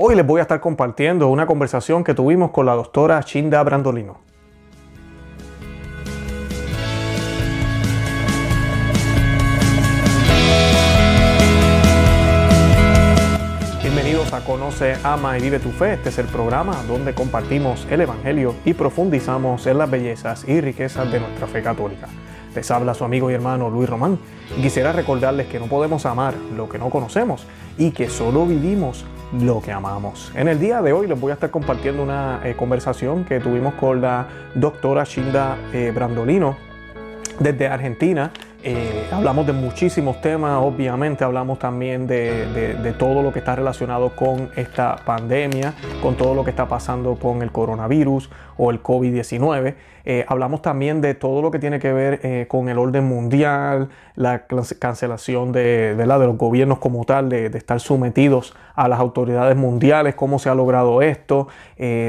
Hoy les voy a estar compartiendo una conversación que tuvimos con la doctora Chinda Brandolino. Bienvenidos a Conoce, Ama y Vive tu Fe. Este es el programa donde compartimos el Evangelio y profundizamos en las bellezas y riquezas de nuestra fe católica. Les habla su amigo y hermano Luis Román quisiera recordarles que no podemos amar lo que no conocemos y que solo vivimos lo que amamos. En el día de hoy les voy a estar compartiendo una eh, conversación que tuvimos con la doctora Shinda eh, Brandolino desde Argentina. Eh, hablamos de muchísimos temas, obviamente hablamos también de, todo lo que está relacionado con esta pandemia, con todo lo que está pasando con el coronavirus o el COVID-19. Eh, hablamos también de todo lo que tiene que ver eh, con el orden mundial, la cancelación de, los gobiernos como tal, de, estar sometidos a las autoridades mundiales, cómo se ha logrado esto,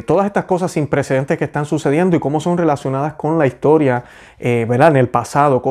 todas estas cosas sin precedentes que están sucediendo y cómo son relacionadas con la historia, ¿verdad? En el pasado,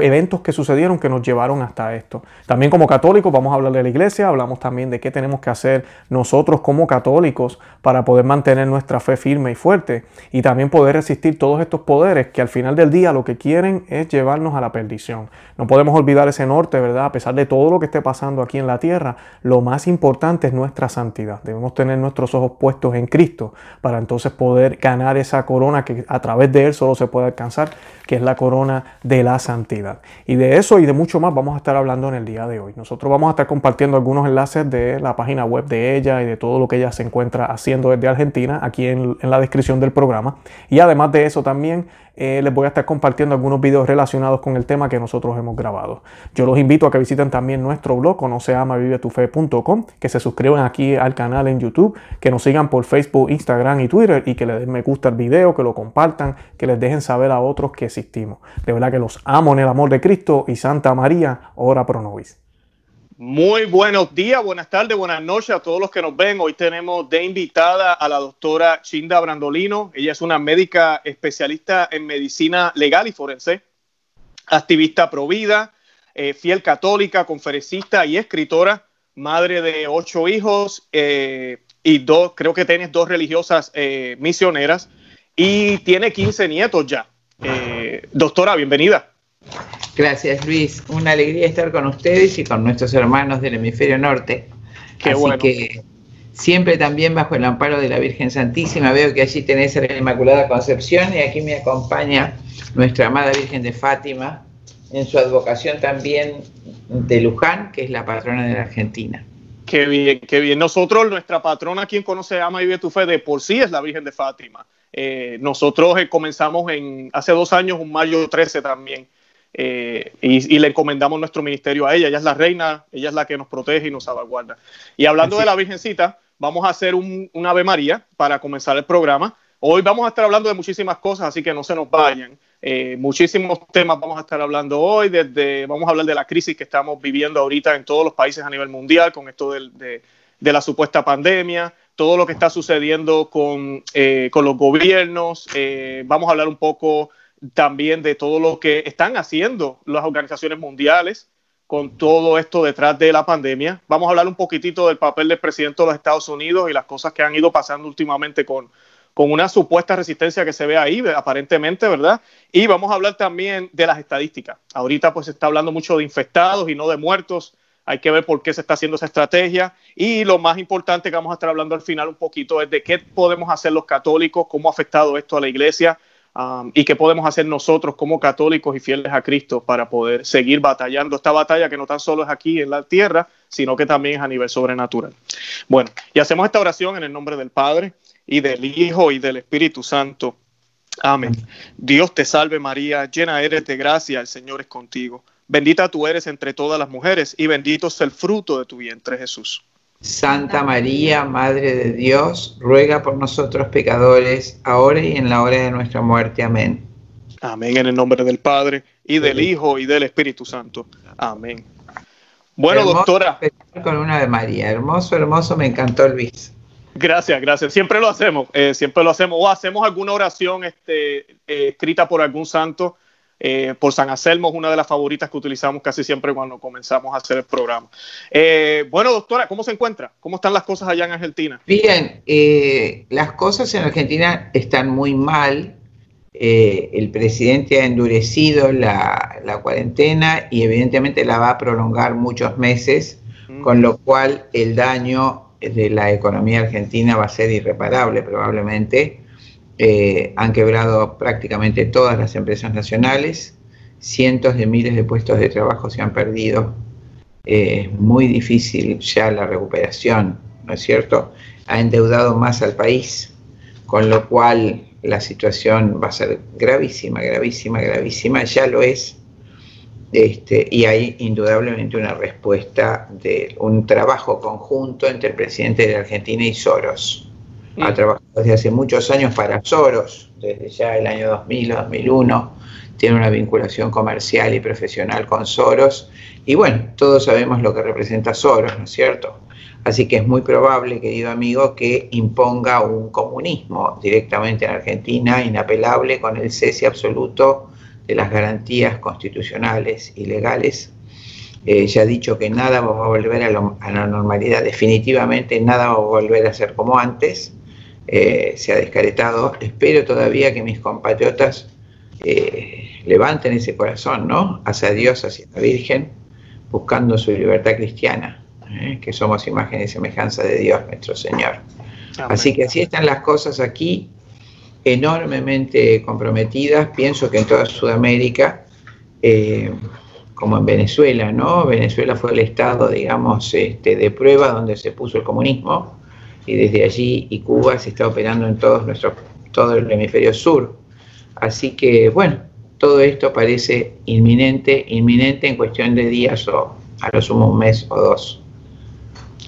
eventos que sucedieron que nos llevaron hasta esto. También como católicos vamos a hablar de la iglesia, hablamos también de qué tenemos que hacer nosotros como católicos para poder mantener nuestra fe firme y fuerte y también poder resistir todos estos poderes que al final del día lo que quieren es llevarnos a la perdición. No podemos olvidar ese norte, ¿verdad? A pesar de todo lo que esté pasando aquí en la tierra, lo más importante es nuestra santidad. Debemos tener nuestros ojos puestos en Cristo para entonces poder ganar esa corona que a través de Él solo se puede alcanzar, que es la corona de la santidad. Y de eso y de mucho más vamos a estar hablando en el día de hoy. Nosotros vamos a estar compartiendo algunos enlaces de la página web de ella y de todo lo que ella se encuentra haciendo desde Argentina aquí en, en la descripción del programa. Y además de eso también eh, les voy a estar compartiendo algunos videos relacionados con el tema que nosotros hemos grabado. Yo los invito a que visiten también nuestro blog, conoceamavivetufe.com, que se suscriban aquí al canal en YouTube, que nos sigan por Facebook, Instagram y Twitter y que les den me gusta al video, que lo compartan, que les dejen saber a otros que existimos. De verdad que los amo en el amor de Cristo y Santa María, ora pro nobis. Muy buenos días, buenas tardes, buenas noches a todos los que nos ven. Hoy tenemos de invitada a la doctora Chinda Brandolino. Ella es una médica especialista en medicina legal y forense, activista pro vida, eh, fiel católica, conferencista y escritora, madre de ocho hijos eh, y dos, creo que tienes dos religiosas eh, misioneras y tiene 15 nietos ya. doctora, bienvenida. Gracias, Luis. Una alegría estar con ustedes y con nuestros hermanos del hemisferio norte. Qué Así que siempre también bajo el amparo de la Virgen Santísima. Veo que allí tenés a la Inmaculada Concepción y aquí me acompaña nuestra amada Virgen de Fátima en su advocación también de Luján, que es la patrona de la Argentina. Qué bien, qué bien. Nosotros, nuestra patrona, quien conoce, ama y vive tu fe, de por sí es la Virgen de Fátima. Eh, nosotros eh, comenzamos en hace dos años, un mayo 13 también, eh, y, le encomendamos nuestro ministerio a ella. Ella es la reina, ella es la que nos protege y nos salvaguarda. Y hablando de la Virgencita, vamos a hacer un, Ave María para comenzar el programa. Hoy vamos a estar hablando de muchísimas cosas, así que no se nos vayan. Eh, muchísimos temas vamos a estar hablando hoy, desde vamos a hablar de la crisis que estamos viviendo ahorita en todos los países a nivel mundial con esto de, de, la supuesta pandemia, todo lo que está sucediendo con, eh, con los gobiernos. vamos a hablar un poco también de todo lo que están haciendo las organizaciones mundiales con todo esto detrás de la pandemia. Vamos a hablar un poquitito del papel del presidente de los Estados Unidos y las cosas que han ido pasando últimamente con, con una supuesta resistencia que se ve ahí, aparentemente, ¿verdad? Y vamos a hablar también de las estadísticas. Ahorita pues se está hablando mucho de infectados y no de muertos. Hay que ver por qué se está haciendo esa estrategia. Y lo más importante que vamos a estar hablando al final un poquito es de qué podemos hacer los católicos, cómo ha afectado esto a la iglesia Y qué podemos hacer nosotros como católicos y fieles a Cristo para poder seguir batallando esta batalla que no tan solo es aquí en la tierra, sino que también es a nivel sobrenatural. Bueno, y hacemos esta oración en el nombre del Padre y del Hijo y del Espíritu Santo. Amén. Dios te salve María, llena eres de gracia, el Señor es contigo. Bendita tú eres entre todas las mujeres y bendito es el fruto de tu vientre Jesús. Santa María, Madre de Dios, ruega por nosotros pecadores, ahora y en la hora de nuestra muerte. Amén. Amén, en el nombre del Padre, y del Hijo, y del Espíritu Santo. Amén. Bueno, doctora. Con una de María, hermoso, hermoso, me encantó Luis. Gracias, gracias. Siempre lo hacemos, eh, siempre lo hacemos. O hacemos alguna oración este, eh, escrita por algún santo eh, por San Anselmo, es una de las favoritas que utilizamos casi siempre cuando comenzamos a hacer el programa. Eh, bueno, doctora, ¿cómo se encuentra? ¿Cómo están las cosas allá en Argentina? Bien, eh, las cosas en Argentina están muy mal. el presidente ha endurecido la, la, cuarentena y evidentemente la va a prolongar muchos meses, mm. con lo cual el daño de la economía argentina va a ser irreparable probablemente eh, han quebrado prácticamente todas las empresas nacionales, cientos de miles de puestos de trabajo se han perdido, es muy difícil ya la recuperación, ¿no es cierto? Ha endeudado más al país, con lo cual la situación va a ser gravísima, gravísima, gravísima, ya lo es. Este, y hay indudablemente una respuesta de un trabajo conjunto entre el presidente de Argentina y Soros ha trabajado desde hace muchos años para Soros, desde ya el año 2000 o 2001, tiene una vinculación comercial y profesional con Soros, y bueno, todos sabemos lo que representa Soros, ¿no es cierto? Así que es muy probable, querido amigo, que imponga un comunismo directamente en Argentina, inapelable, con el cese absoluto de las garantías constitucionales y legales. Eh, ya ha dicho que nada va a volver a, a, la normalidad, definitivamente nada va a volver a ser como antes. Eh, se ha descaretado. Espero todavía que mis compatriotas eh, levanten ese corazón, ¿no? Hacia Dios, hacia la Virgen, buscando su libertad cristiana, ¿eh? que somos imagen y semejanza de Dios, nuestro Señor. Así que así están las cosas aquí, enormemente comprometidas. Pienso que en toda Sudamérica, como en Venezuela, ¿no? Venezuela fue el estado, digamos, este, de prueba donde se puso el comunismo y desde allí y Cuba se está operando en todos nuestros, todo el hemisferio sur. Así que, bueno, todo esto parece inminente, inminente en cuestión de días o a lo sumo un mes o dos.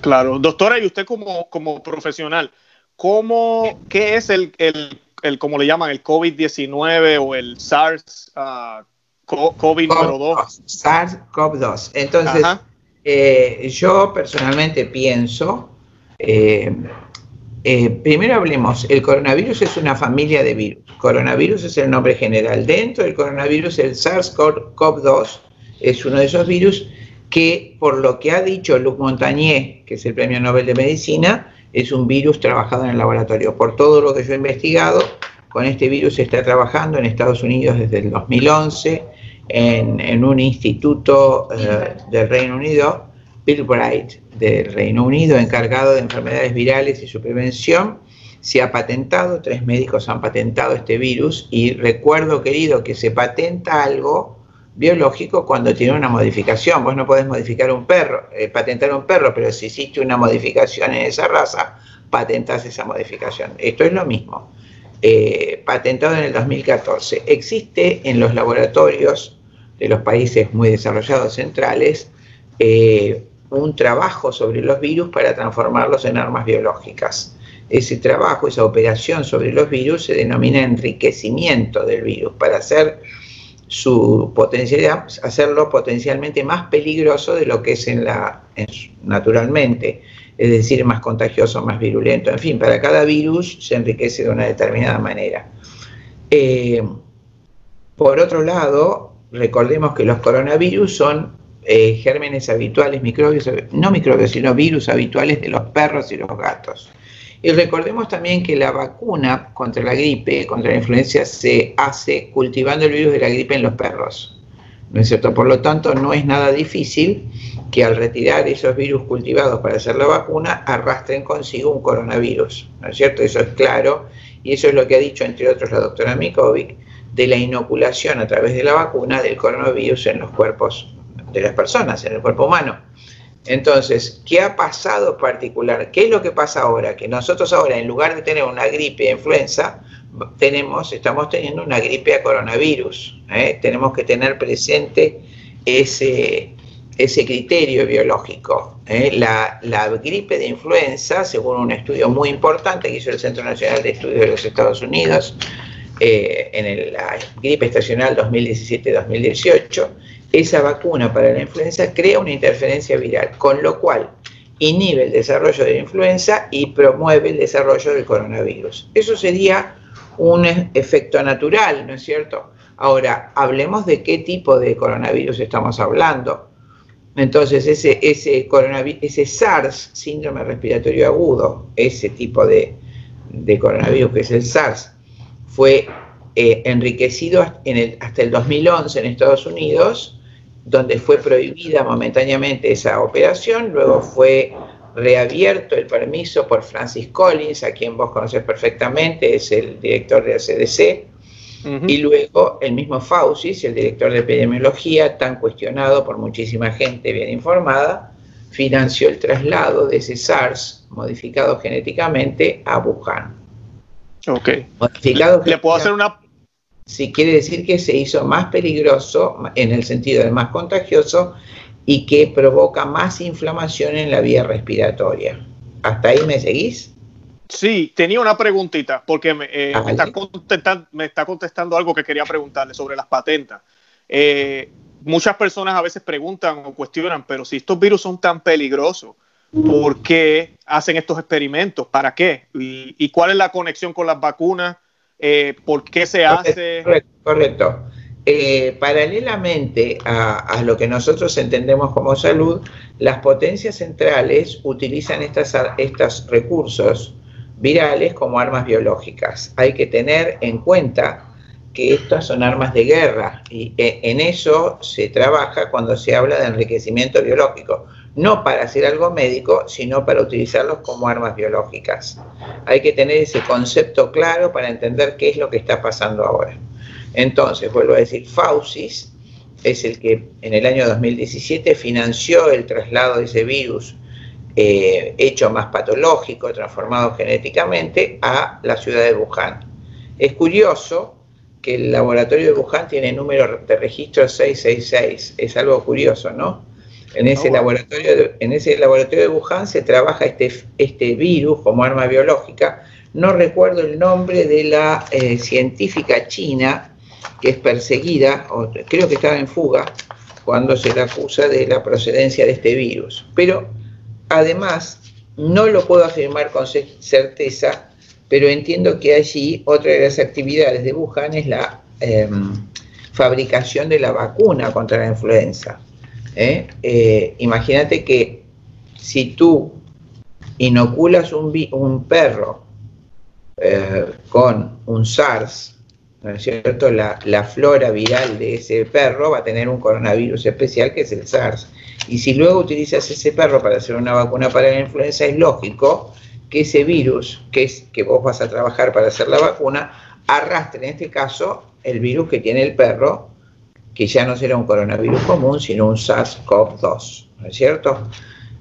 Claro, doctora, y usted como, como profesional, ¿cómo, ¿qué es el, el, el como le llaman, el COVID-19 o el SARS uh, COVID-2? SARS-CoV-2. Entonces, eh, yo personalmente pienso eh, eh, primero hablemos, el coronavirus es una familia de virus. Coronavirus es el nombre general. Dentro del coronavirus, el SARS-CoV-2 es uno de esos virus que, por lo que ha dicho Luc Montagnier, que es el Premio Nobel de Medicina, es un virus trabajado en el laboratorio. Por todo lo que yo he investigado, con este virus se está trabajando en Estados Unidos desde el 2011, en, un instituto eh, del Reino Unido, Bill Bright, del Reino Unido encargado de enfermedades virales y su prevención. Se ha patentado, tres médicos han patentado este virus y recuerdo, querido, que se patenta algo biológico cuando tiene una modificación. Vos no podés modificar un perro, eh, patentar un perro, pero si hiciste una modificación en esa raza, patentas esa modificación. Esto es lo mismo. Eh, patentado en el 2014. Existe en los laboratorios de los países muy desarrollados centrales eh, un trabajo sobre los virus para transformarlos en armas biológicas. Ese trabajo, esa operación sobre los virus se denomina enriquecimiento del virus para hacer su potencialidad, hacerlo potencialmente más peligroso de lo que es en la, naturalmente, es decir, más contagioso, más virulento. En fin, para cada virus se enriquece de una determinada manera. Eh, por otro lado, recordemos que los coronavirus son eh, gérmenes habituales, microbios, no microbios, sino virus habituales de los perros y los gatos. Y recordemos también que la vacuna contra la gripe, contra la influencia, se hace cultivando el virus de la gripe en los perros. ¿No es cierto? Por lo tanto, no es nada difícil que al retirar esos virus cultivados para hacer la vacuna, arrastren consigo un coronavirus. ¿No es cierto? Eso es claro. Y eso es lo que ha dicho, entre otros, la doctora Mikovic, de la inoculación a través de la vacuna del coronavirus en los cuerpos de las personas, en el cuerpo humano. Entonces, ¿qué ha pasado particular? ¿Qué es lo que pasa ahora? Que nosotros ahora, en lugar de tener una gripe a influenza, tenemos, estamos teniendo una gripe a coronavirus. ¿eh? Tenemos que tener presente ese, ese criterio biológico. ¿eh? La, la, gripe de influenza, según un estudio muy importante que hizo el Centro Nacional de Estudios de los Estados Unidos, eh, en la gripe estacional 2017-2018, esa vacuna para la influenza crea una interferencia viral, con lo cual inhibe el desarrollo de la influenza y promueve el desarrollo del coronavirus. Eso sería un efecto natural, ¿no es cierto? Ahora, hablemos de qué tipo de coronavirus estamos hablando. Entonces, ese, ese, ese SARS, síndrome respiratorio agudo, ese tipo de, coronavirus que es el SARS, fue eh, enriquecido hasta el 2011 en Estados Unidos, donde fue prohibida momentáneamente esa operación, luego fue reabierto el permiso por Francis Collins, a quien vos conoces perfectamente, es el director de la CDC, y luego el mismo Fauci, el director de epidemiología, tan cuestionado por muchísima gente bien informada, financió el traslado de ese SARS modificado genéticamente a Wuhan. Ok. Modificado ¿Le, puedo hacer una... Sí, quiere decir que se hizo más peligroso, en el sentido de más contagioso, y que provoca más inflamación en la vía respiratoria. ¿Hasta ahí me seguís? Sí, tenía una preguntita, porque me, eh, ah, está contestando, algo que quería preguntarle sobre las patentes. Eh, muchas personas a veces preguntan o cuestionan, pero si estos virus son tan peligrosos, ¿por qué hacen estos experimentos? ¿Para qué? ¿Y, cuál es la conexión con las vacunas? Eh, ¿Por qué se hace? Correcto. paralelamente a, a, lo que nosotros entendemos como salud, las potencias centrales utilizan estas, estos recursos virales como armas biológicas. Hay que tener en cuenta que estas son armas de guerra y e, en eso se trabaja cuando se habla de enriquecimiento biológico, no para hacer algo médico, sino para utilizarlos como armas biológicas. Hay que tener ese concepto claro para entender qué es lo que está pasando ahora. Entonces, vuelvo a decir, Faucis es el que en el año 2017 financió el traslado de ese virus eh, hecho más patológico, transformado genéticamente, a la ciudad de Wuhan. Es curioso que el laboratorio de Wuhan tiene número de registro 666, es algo curioso, ¿no? En ese, laboratorio de, en ese laboratorio de Wuhan se trabaja este, este virus como arma biológica. No recuerdo el nombre de la eh, científica china que es perseguida, o creo que estaba en fuga, cuando se le acusa de la procedencia de este virus. Pero Además, no lo puedo afirmar con certeza, pero entiendo que allí otra de las actividades de Wuhan es la em, fabricación de la vacuna contra la influenza. ¿Eh? Eh, imagínate que si tú inoculas un, perro eh, con un SARS, ¿no es cierto? La, la, flora viral de ese perro va a tener un coronavirus especial que es el SARS. Y si luego utilizas ese perro para hacer una vacuna para la influenza, es lógico que ese virus que, es, que vos vas a trabajar para hacer la vacuna arrastre, en este caso, el virus que tiene el perro, que ya no será un coronavirus común, sino un SARS-CoV-2, ¿no es cierto?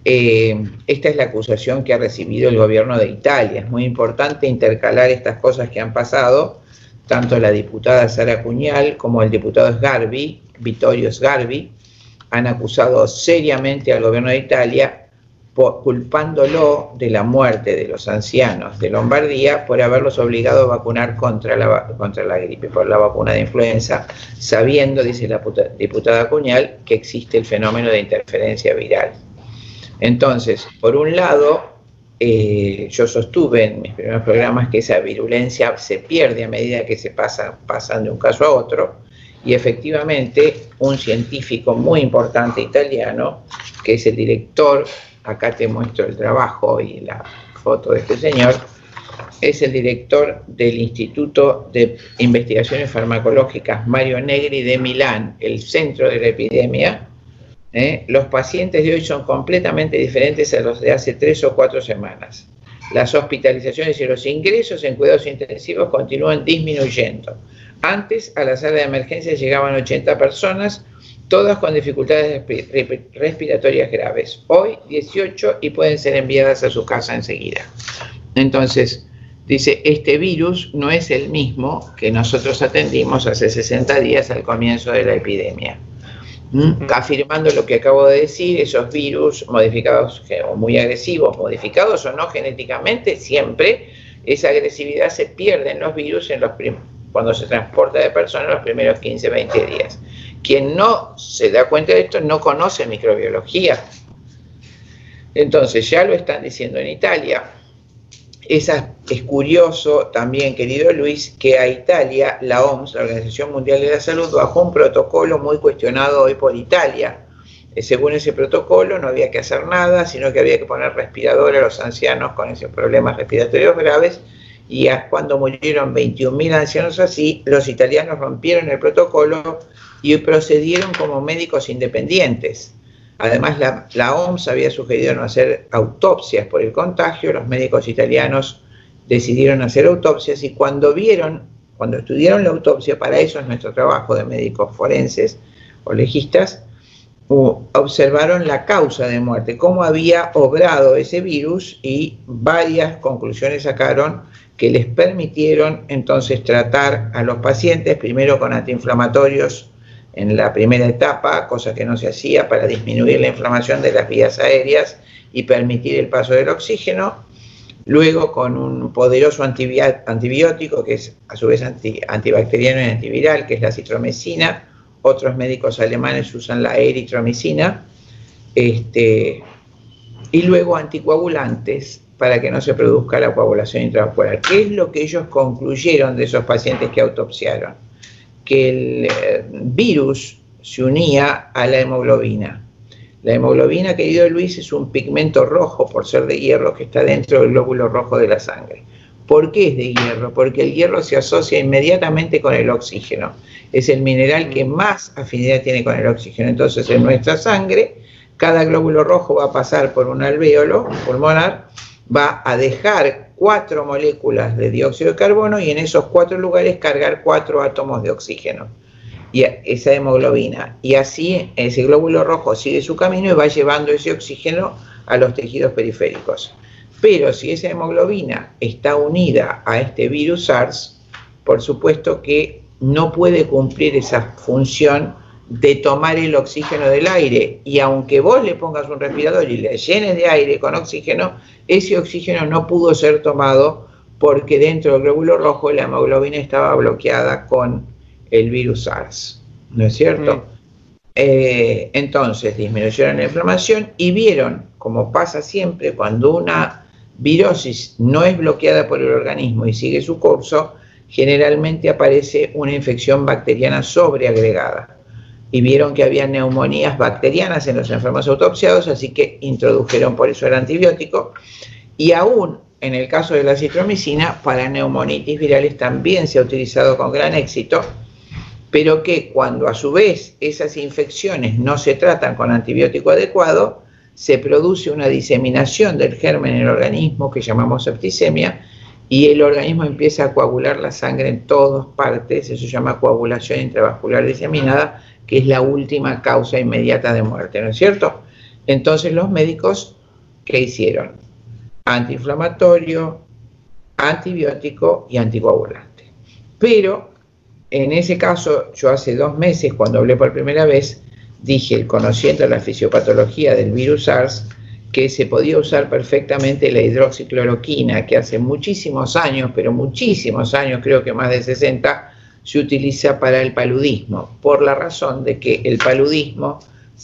Eh, esta es la acusación que ha recibido el gobierno de Italia. Es muy importante intercalar estas cosas que han pasado, tanto la diputada Sara Cuñal como el diputado Sgarbi, Vittorio Sgarbi, han acusado seriamente al gobierno de Italia culpándolo de la muerte de los ancianos de Lombardía por haberlos obligado a vacunar contra la, contra la gripe, por la vacuna de influenza, sabiendo, dice la diputada Cuñal, que existe el fenómeno de interferencia viral. Entonces, por un lado, eh, yo sostuve en mis primeros programas que esa virulencia se pierde a medida que se pasa, pasan de un caso a otro, y efectivamente un científico muy importante italiano, que es el director, acá te muestro el trabajo y la foto de este señor, es el director del Instituto de Investigaciones Farmacológicas Mario Negri de Milán, el centro de la epidemia. ¿eh? Los pacientes de hoy son completamente diferentes a los de hace tres o cuatro semanas. Las hospitalizaciones y los ingresos en cuidados intensivos continúan disminuyendo. Antes a la sala de emergencia llegaban 80 personas, todas con dificultades respiratorias graves. Hoy 18 y pueden ser enviadas a su casa enseguida. Entonces, dice, este virus no es el mismo que nosotros atendimos hace 60 días al comienzo de la epidemia. ¿Mm? Afirmando lo que acabo de decir, esos virus modificados o muy agresivos, modificados o no genéticamente, siempre esa agresividad se pierde en los virus en los cuando se transporta de personas los primeros 15, 20 días. Quien no se da cuenta de esto no conoce microbiología. Entonces, ya lo están diciendo en Italia. es curioso también, querido Luis, que a Italia, la OMS, la Organización Mundial de la Salud, bajó un protocolo muy cuestionado hoy por Italia. Eh, según ese protocolo no había que hacer nada, sino que había que poner respirador a los ancianos con esos problemas respiratorios graves. Y cuando murieron 21.000 ancianos así, los italianos rompieron el protocolo y procedieron como médicos independientes. Además, la, OMS había sugerido no hacer autopsias por el contagio, los médicos italianos decidieron hacer autopsias y cuando vieron, cuando estudiaron la autopsia, para eso es nuestro trabajo de médicos forenses o legistas, observaron la causa de muerte, cómo había obrado ese virus y varias conclusiones sacaron que les permitieron entonces tratar a los pacientes primero con antiinflamatorios en la primera etapa, cosa que no se hacía para disminuir la inflamación de las vías aéreas y permitir el paso del oxígeno. Luego con un poderoso antibiótico, que es a su vez antibacteriano y antiviral, que es la citromecina. Otros médicos alemanes usan la eritromicina. Este, y luego anticoagulantes para que no se produzca la coagulación intravascular. ¿Qué es lo que ellos concluyeron de esos pacientes que autopsiaron? Que el eh, virus se unía a la hemoglobina. La hemoglobina, querido Luis, es un pigmento rojo por ser de hierro que está dentro del glóbulo rojo de la sangre. ¿Por qué es de hierro? Porque el hierro se asocia inmediatamente con el oxígeno. Es el mineral que más afinidad tiene con el oxígeno. Entonces, en nuestra sangre, cada glóbulo rojo va a pasar por un alvéolo pulmonar, va a dejar cuatro moléculas de dióxido de carbono y en esos cuatro lugares cargar cuatro átomos de oxígeno y esa hemoglobina. Y así ese glóbulo rojo sigue su camino y va llevando ese oxígeno a los tejidos periféricos. Pero si esa hemoglobina está unida a este virus SARS, por supuesto que no puede cumplir esa función de tomar el oxígeno del aire. Y aunque vos le pongas un respirador y le llenes de aire con oxígeno, ese oxígeno no pudo ser tomado porque dentro del glóbulo rojo la hemoglobina estaba bloqueada con el virus SARS. ¿No es cierto? Mm. Eh, entonces disminuyeron la inflamación y vieron, como pasa siempre cuando una virosis no es bloqueada por el organismo y sigue su curso, generalmente aparece una infección bacteriana sobreagregada y vieron que había neumonías bacterianas en los enfermos autopsiados, así que introdujeron por eso el antibiótico. Y aún en el caso de la citromicina, para neumonitis virales también se ha utilizado con gran éxito, pero que cuando a su vez esas infecciones no se tratan con antibiótico adecuado, se produce una diseminación del germen en el organismo que llamamos septicemia y el organismo empieza a coagular la sangre en todas partes, eso se llama coagulación intravascular diseminada, que es la última causa inmediata de muerte, ¿no es cierto? Entonces los médicos, ¿qué hicieron? Antiinflamatorio, antibiótico y anticoagulante. Pero en ese caso, yo hace dos meses, cuando hablé por primera vez, dije, conociendo la fisiopatología del virus SARS, que se podía usar perfectamente la hidroxicloroquina, que hace muchísimos años, pero muchísimos años, creo que más de 60, se utiliza para el paludismo, por la razón de que el paludismo,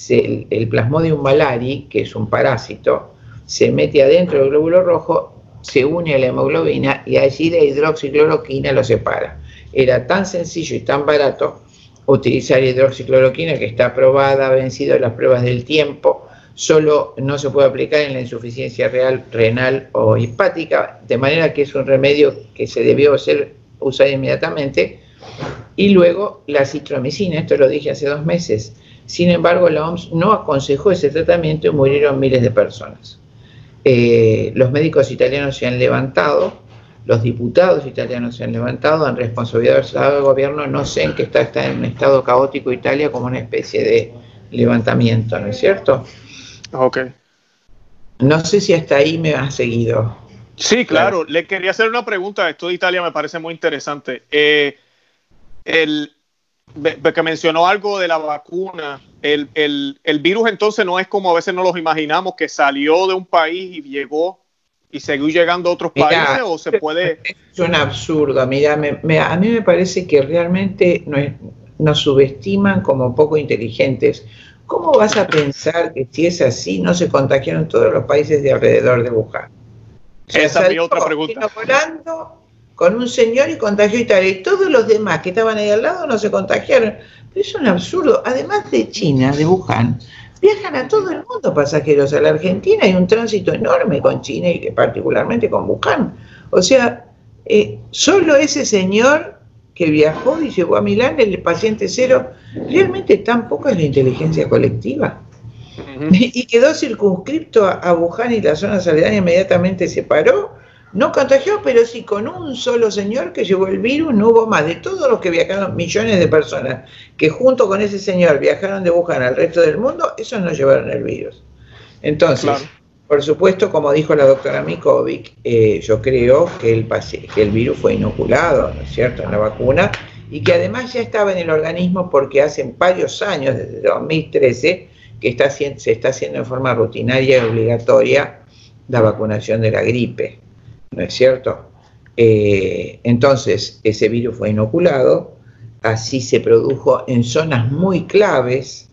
el, Plasmodium malari, que es un parásito, se mete adentro del glóbulo rojo, se une a la hemoglobina y allí la hidroxicloroquina lo separa. Era tan sencillo y tan barato utilizar hidroxicloroquina que está aprobada, ha vencido las pruebas del tiempo, solo no se puede aplicar en la insuficiencia real, renal o hepática, de manera que es un remedio que se debió ser usado inmediatamente y luego la citromicina, esto lo dije hace dos meses. Sin embargo, la OMS no aconsejó ese tratamiento y murieron miles de personas. Eh, los médicos italianos se han levantado, los diputados italianos se han levantado, han responsabilidad del gobierno, no sé en qué está, está en un estado caótico Italia como una especie de levantamiento, ¿no es cierto? Ok. No sé si hasta ahí me has seguido. Sí, claro. Le quería hacer una pregunta. Esto de Italia me parece muy interesante. Eh, el, que mencionó algo de la vacuna, el, virus entonces no es como a veces no los imaginamos, que salió de un país y llegó y siguió llegando a otros países o se puede... Es un absurdo, mira, a mí me parece que realmente nos subestiman como poco inteligentes. ¿Cómo vas a pensar que si es así no se contagiaron todos los países de alrededor de Wuhan? Esa es mi otra pregunta. volando con un señor y contagió Italia. Y todos los demás que estaban ahí al lado no se contagiaron. Pero es un absurdo. Además de China, de Wuhan, viajan a todo el mundo pasajeros. A la Argentina hay un tránsito enorme con China y particularmente con Wuhan. O sea, eh, solo ese señor que viajó y llegó a Milán, el paciente cero, realmente tan poca es la inteligencia colectiva. Y quedó circunscripto a, Wuhan y la zona aledaña inmediatamente se paró. No contagió, pero sí con un solo señor que llevó el virus, no hubo más. De todos los que viajaron, millones de personas que junto con ese señor viajaron de Wuhan al resto del mundo, esos no llevaron el virus. Entonces, por supuesto, como dijo la doctora Mikovic, eh, yo creo que el, virus fue inoculado, ¿no es cierto?, en la vacuna y que además ya estaba en el organismo porque hace varios años, desde 2013, que se está haciendo en forma rutinaria y obligatoria la vacunación de la gripe, ¿no es cierto? Eh, entonces, ese virus fue inoculado, así se produjo en zonas muy claves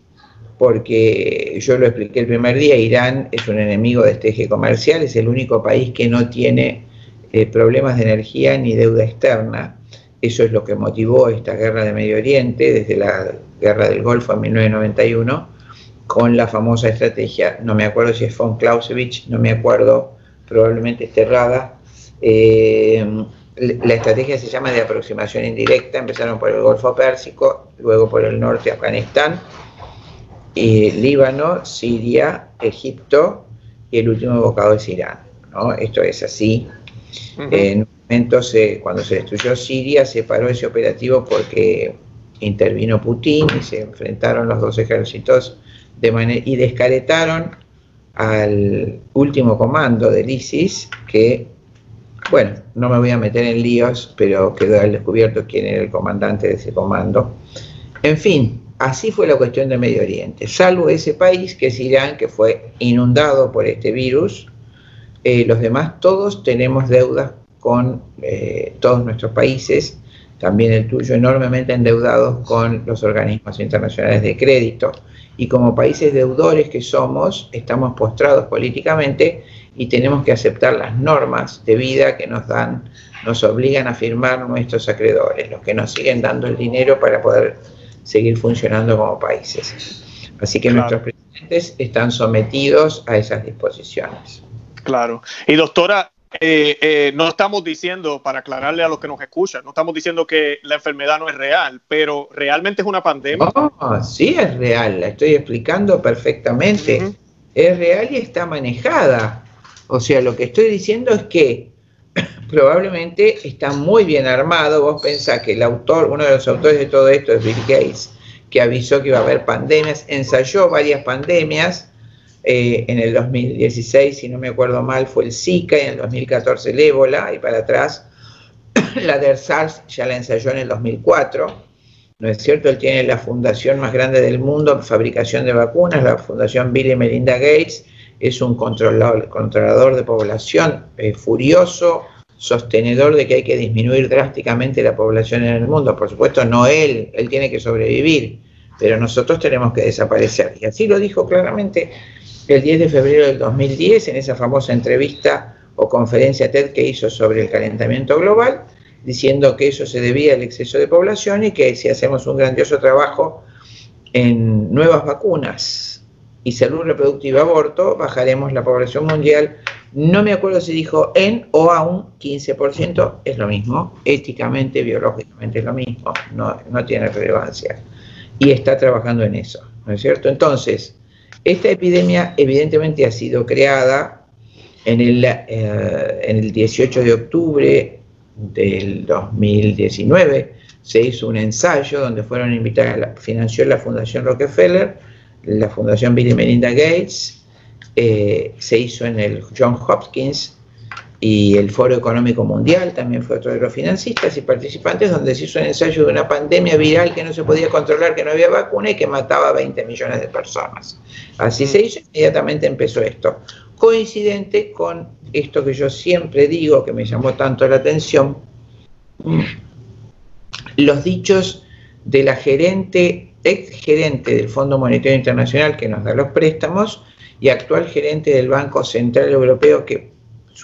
porque yo lo expliqué el primer día, Irán es un enemigo de este eje comercial, es el único país que no tiene eh, problemas de energía ni deuda externa. Eso es lo que motivó esta guerra de Medio Oriente desde la guerra del Golfo en 1991 con la famosa estrategia, no me acuerdo si es von Clausewitz, no me acuerdo, probablemente es errada. Eh, la estrategia se llama de aproximación indirecta, empezaron por el Golfo Pérsico, luego por el norte Afganistán, Líbano, Siria, Egipto y el último bocado es Irán. ¿no? Esto es así. En un momento, cuando se destruyó Siria, se paró ese operativo porque intervino Putin y se enfrentaron los dos ejércitos de y descaretaron al último comando del ISIS, que, bueno, no me voy a meter en líos, pero quedó al descubierto quién era el comandante de ese comando. En fin, Así fue la cuestión de Medio Oriente, salvo ese país que es Irán, que fue inundado por este virus. Eh, los demás todos tenemos deudas con eh, todos nuestros países, también el tuyo enormemente endeudados con los organismos internacionales de crédito. Y como países deudores que somos, estamos postrados políticamente y tenemos que aceptar las normas de vida que nos dan, nos obligan a firmar nuestros acreedores, los que nos siguen dando el dinero para poder seguir funcionando como países. Así que nuestros presidentes están sometidos a esas disposiciones. Claro. Y doctora, eh, eh, no estamos diciendo, para aclararle a los que nos escuchan, no estamos diciendo que la enfermedad no es real, pero realmente es una pandemia. Oh, sí es real, la estoy explicando perfectamente. Es real y está manejada. O sea, lo que estoy diciendo es que probablemente está muy bien armado. Vos pensás que el autor, uno de los autores de todo esto es Bill Gates, que avisó que iba a haber pandemias, ensayó varias pandemias. Eh, en el 2016, si no me acuerdo mal, fue el Zika, y en el 2014 el ébola, y para atrás la del SARS ya la ensayó en el 2004. ¿No es cierto? Él tiene la fundación más grande del mundo fabricación de vacunas, la Fundación Bill y Melinda Gates, es un controlador, controlador de población eh, furioso, sostenedor de que hay que disminuir drásticamente la población en el mundo. Por supuesto, no él, él tiene que sobrevivir, pero nosotros tenemos que desaparecer. Y así lo dijo claramente el 10 de febrero del 2010 en esa famosa entrevista o conferencia TED que hizo sobre el calentamiento global, diciendo que eso se debía al exceso de población y que si hacemos un grandioso trabajo en nuevas vacunas y salud reproductiva aborto, bajaremos la población mundial no me acuerdo si dijo en o a un 15%, es lo mismo, éticamente, biológicamente es lo mismo, no, tiene relevancia. Y está trabajando en eso, ¿no es cierto? Entonces, esta epidemia evidentemente ha sido creada en el, eh, en el 18 de octubre del 2019, se hizo un ensayo donde fueron invitadas, financió la Fundación Rockefeller, la Fundación Bill y Melinda Gates, eh, se hizo en el John Hopkins y el Foro Económico Mundial también fue otro de los financistas y participantes donde se hizo un ensayo de una pandemia viral que no se podía controlar, que no había vacuna y que mataba a 20 millones de personas. Así se hizo, inmediatamente empezó esto. Coincidente con esto que yo siempre digo, que me llamó tanto la atención, los dichos de la gerente, ex gerente del Fondo Monetario Internacional que nos da los préstamos, y actual gerente del Banco Central Europeo, que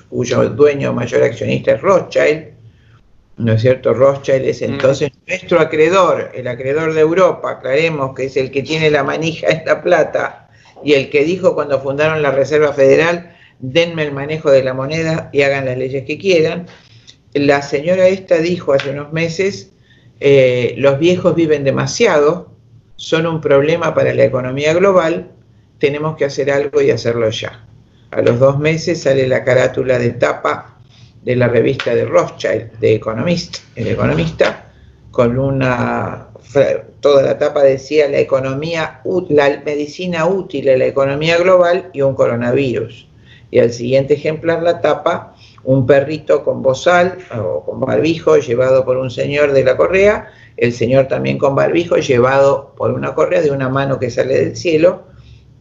cuyo dueño mayor accionista es Rothschild, ¿no es cierto? Rothschild es entonces nuestro acreedor, el acreedor de Europa, aclaremos que es el que tiene la manija en la plata y el que dijo cuando fundaron la Reserva Federal, denme el manejo de la moneda y hagan las leyes que quieran. La señora esta dijo hace unos meses, eh, los viejos viven demasiado, son un problema para la economía global, tenemos que hacer algo y hacerlo ya. A los dos meses sale la carátula de tapa de la revista de Rothschild, de Economist, el economista, con una, toda la tapa decía la economía, la medicina útil a la economía global y un coronavirus. Y al siguiente ejemplar la tapa, un perrito con bozal o con barbijo llevado por un señor de la correa, el señor también con barbijo llevado por una correa de una mano que sale del cielo,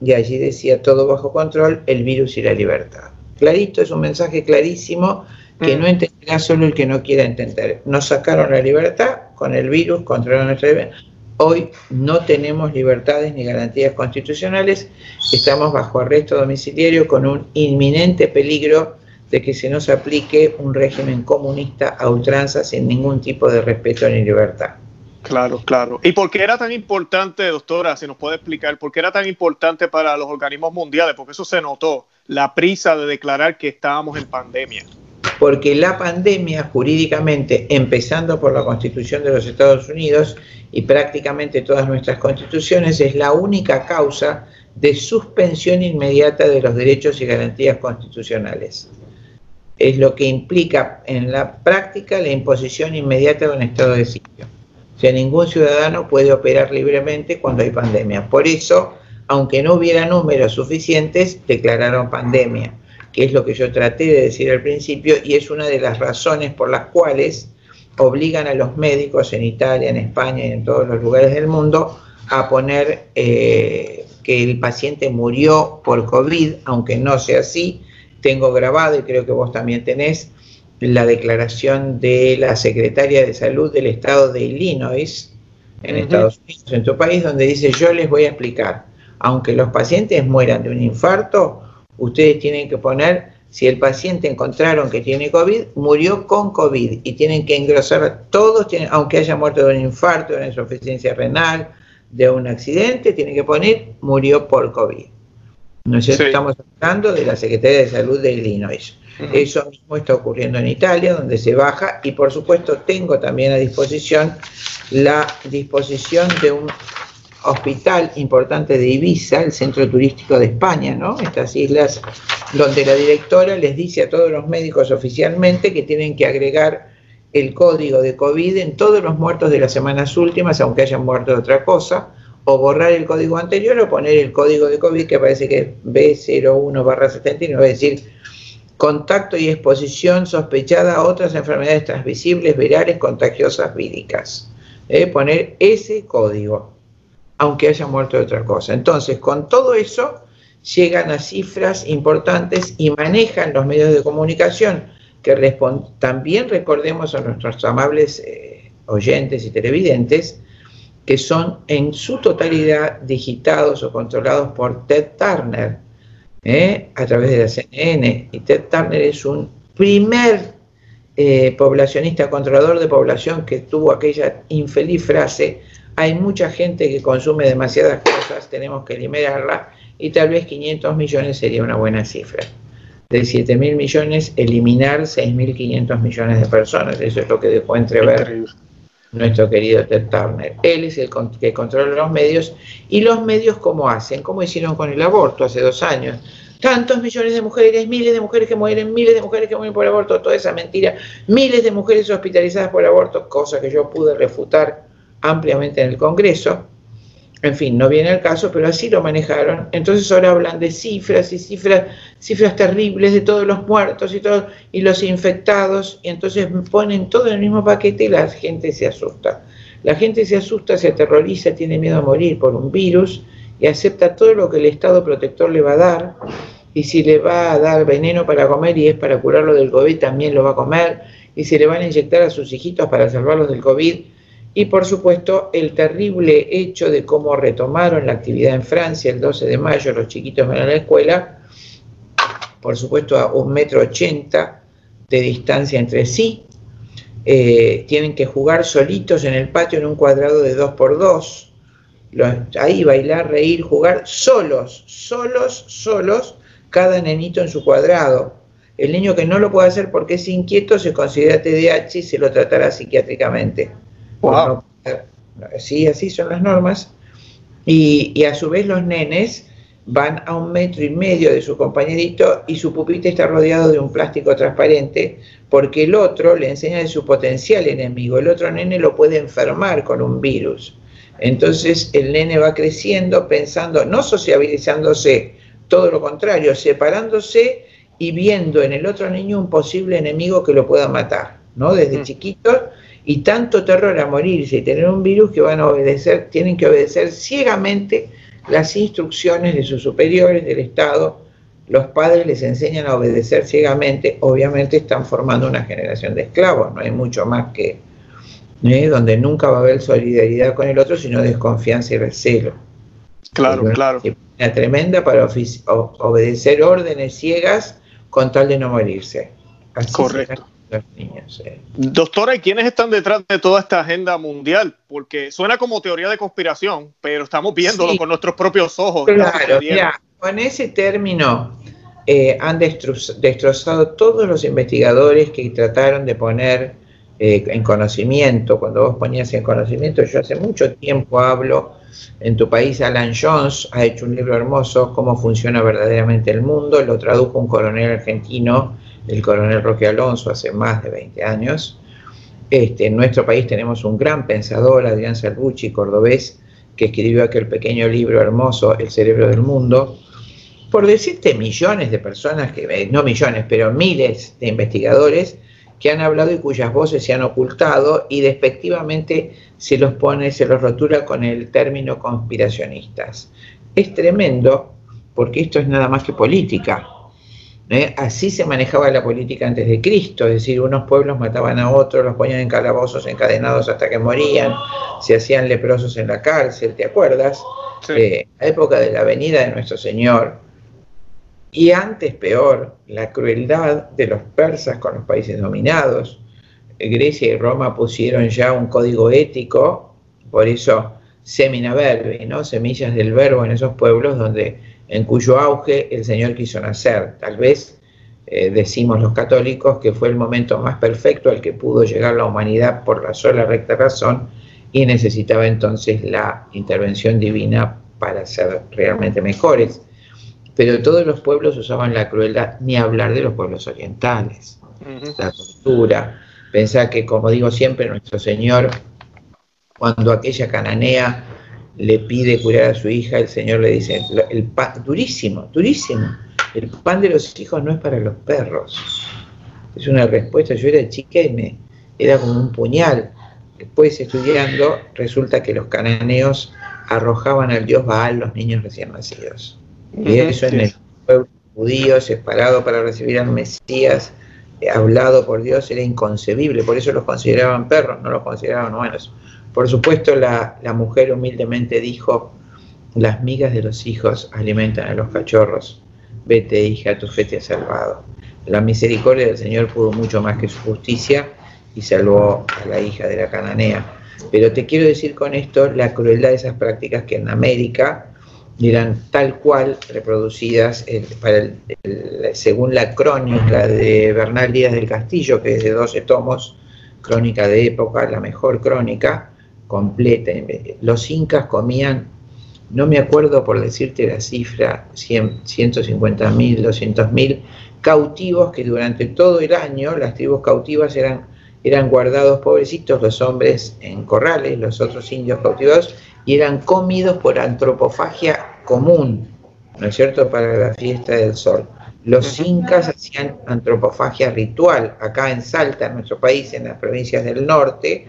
y allí decía todo bajo control, el virus y la libertad. Clarito, es un mensaje clarísimo que mm. no entenderá solo el que no quiera entender. Nos sacaron la libertad con el virus, controlaron nuestra libertad. Hoy no tenemos libertades ni garantías constitucionales, estamos bajo arresto domiciliario con un inminente peligro de que se nos aplique un régimen comunista a ultranza sin ningún tipo de respeto ni libertad. Claro, claro. ¿Y por qué era tan importante, doctora, si nos puede explicar, por qué era tan importante para los organismos mundiales? Porque eso se notó, la prisa de declarar que estábamos en pandemia. Porque la pandemia jurídicamente, empezando por la Constitución de los Estados Unidos y prácticamente todas nuestras constituciones, es la única causa de suspensión inmediata de los derechos y garantías constitucionales. Es lo que implica en la práctica la imposición inmediata de un estado de sitio sea, ningún ciudadano puede operar libremente cuando hay pandemia. Por eso, aunque no hubiera números suficientes, declararon pandemia, que es lo que yo traté de decir al principio y es una de las razones por las cuales obligan a los médicos en Italia, en España y en todos los lugares del mundo a poner eh, que el paciente murió por COVID, aunque no sea así. Tengo grabado, y creo que vos también tenés, la declaración de la secretaria de salud del estado de Illinois, en Estados Unidos, en tu país, donde dice, yo les voy a explicar, aunque los pacientes mueran de un infarto, ustedes tienen que poner, si el paciente encontraron que tiene COVID, murió con COVID y tienen que engrosar, todos tienen, aunque haya muerto de un infarto, de una insuficiencia renal, de un accidente, tienen que poner, murió por COVID. ¿No es cierto? Estamos hablando de la Secretaría de Salud de Illinois. Eso mismo está ocurriendo en Italia, donde se baja, y por supuesto tengo también a disposición la disposición de un hospital importante de Ibiza, el centro turístico de España, ¿no? Estas islas donde la directora les dice a todos los médicos oficialmente que tienen que agregar el código de COVID en todos los muertos de las semanas últimas, aunque hayan muerto de otra cosa, o borrar el código anterior o poner el código de COVID que parece que es B01 barra 79, es decir, contacto y exposición sospechada a otras enfermedades transmisibles, virales, contagiosas, víricas. ¿eh? poner ese código, aunque haya muerto de otra cosa. Entonces, con todo eso, llegan a cifras importantes y manejan los medios de comunicación, que también recordemos a nuestros amables eh, oyentes y televidentes, que son en su totalidad digitados o controlados por Ted Turner, ¿eh? a través de la CNN. Y Ted Turner es un primer eh, poblacionista, controlador de población que tuvo aquella infeliz frase, hay mucha gente que consume demasiadas cosas, tenemos que eliminarla y tal vez 500 millones sería una buena cifra. De 7 mil millones, eliminar 6.500 millones de personas. Eso es lo que dejó entrever nuestro querido Ted Turner. Él es el que controla los medios y los medios cómo hacen, como hicieron con el aborto hace dos años. Tantos millones de mujeres, miles de mujeres que mueren, miles de mujeres que mueren por aborto, toda esa mentira, miles de mujeres hospitalizadas por aborto, cosa que yo pude refutar ampliamente en el Congreso. En fin, no viene el caso, pero así lo manejaron. Entonces ahora hablan de cifras y cifras, cifras terribles de todos los muertos y todos y los infectados, y entonces ponen todo en el mismo paquete y la gente se asusta. La gente se asusta, se aterroriza, tiene miedo a morir por un virus y acepta todo lo que el Estado protector le va a dar. Y si le va a dar veneno para comer y es para curarlo del COVID, también lo va a comer. Y si le van a inyectar a sus hijitos para salvarlos del COVID, y por supuesto el terrible hecho de cómo retomaron la actividad en Francia el 12 de mayo, los chiquitos van a la escuela, por supuesto a un metro ochenta de distancia entre sí. Eh, tienen que jugar solitos en el patio en un cuadrado de dos por dos. ahí bailar, reír, jugar solos, solos, solos, cada nenito en su cuadrado. El niño que no lo puede hacer porque es inquieto se considera TDAH y se lo tratará psiquiátricamente. Wow. sí, así son las normas. y a su vez los nenes van a un metro y medio de su compañerito y su pupita está rodeado de un plástico transparente porque el otro le enseña de su potencial enemigo. El otro nene lo puede enfermar con un virus. Entonces el nene va creciendo pensando, no sociabilizándose, todo lo contrario, separándose y viendo en el otro niño un posible enemigo que lo pueda matar, ¿no? Desde mm. chiquito y tanto terror a morirse y tener un virus que van a obedecer, tienen que obedecer ciegamente las instrucciones de sus superiores del Estado, los padres les enseñan a obedecer ciegamente, obviamente están formando una generación de esclavos, no hay mucho más que ¿eh? donde nunca va a haber solidaridad con el otro, sino desconfianza y recelo. Claro, claro. Una tremenda para obedecer órdenes ciegas con tal de no morirse. Correcto. Doctora, ¿y quiénes están detrás de toda esta agenda mundial? Porque suena como teoría de conspiración, pero estamos viéndolo con nuestros propios ojos. Claro, con ese término eh, han destrozado todos los investigadores que trataron de poner eh, en conocimiento, cuando vos ponías en conocimiento, yo hace mucho tiempo hablo, en tu país Alan Jones ha hecho un libro hermoso, Cómo funciona verdaderamente el mundo, lo tradujo un coronel argentino el coronel Roque Alonso hace más de 20 años. Este, en nuestro país tenemos un gran pensador, Adrián Salvucci, cordobés, que escribió aquel pequeño libro hermoso, El cerebro del mundo. Por decirte millones de personas, que, eh, no millones, pero miles de investigadores que han hablado y cuyas voces se han ocultado y despectivamente se los pone, se los rotula con el término conspiracionistas. Es tremendo porque esto es nada más que política. ¿Eh? Así se manejaba la política antes de Cristo, es decir, unos pueblos mataban a otros, los ponían en calabozos encadenados hasta que morían, se hacían leprosos en la cárcel, ¿te acuerdas? Sí. Eh, la época de la venida de nuestro Señor. Y antes, peor, la crueldad de los persas con los países dominados. Grecia y Roma pusieron ya un código ético, por eso semina verbi, ¿no? semillas del verbo en esos pueblos donde en cuyo auge el Señor quiso nacer. Tal vez eh, decimos los católicos que fue el momento más perfecto al que pudo llegar la humanidad por la sola recta razón y necesitaba entonces la intervención divina para ser realmente mejores. Pero todos los pueblos usaban la crueldad, ni hablar de los pueblos orientales, la tortura. Pensá que, como digo siempre, nuestro Señor, cuando aquella cananea le pide curar a su hija, el Señor le dice, el pan, durísimo, durísimo, el pan de los hijos no es para los perros. Es una respuesta, yo era chica y me era como un puñal. Después estudiando, resulta que los cananeos arrojaban al dios Baal los niños recién nacidos. Y eso en el pueblo judío, separado para recibir al Mesías, eh, hablado por Dios, era inconcebible. Por eso los consideraban perros, no los consideraban humanos. Por supuesto, la, mujer humildemente dijo, las migas de los hijos alimentan a los cachorros. Vete, hija, tu fe te ha salvado. La misericordia del Señor pudo mucho más que su justicia y salvó a la hija de la cananea. Pero te quiero decir con esto la crueldad de esas prácticas que en América eran tal cual reproducidas según la crónica de Bernal Díaz del Castillo, que es de 12 tomos, crónica de época, la mejor crónica, completa. Los incas comían, no me acuerdo por decirte la cifra, 150 mil, 200 mil cautivos que durante todo el año las tribus cautivas eran, eran guardados pobrecitos los hombres en corrales, los otros indios cautivados, y eran comidos por antropofagia común, ¿no es cierto?, para la fiesta del sol. Los incas hacían antropofagia ritual. Acá en Salta, en nuestro país, en las provincias del norte,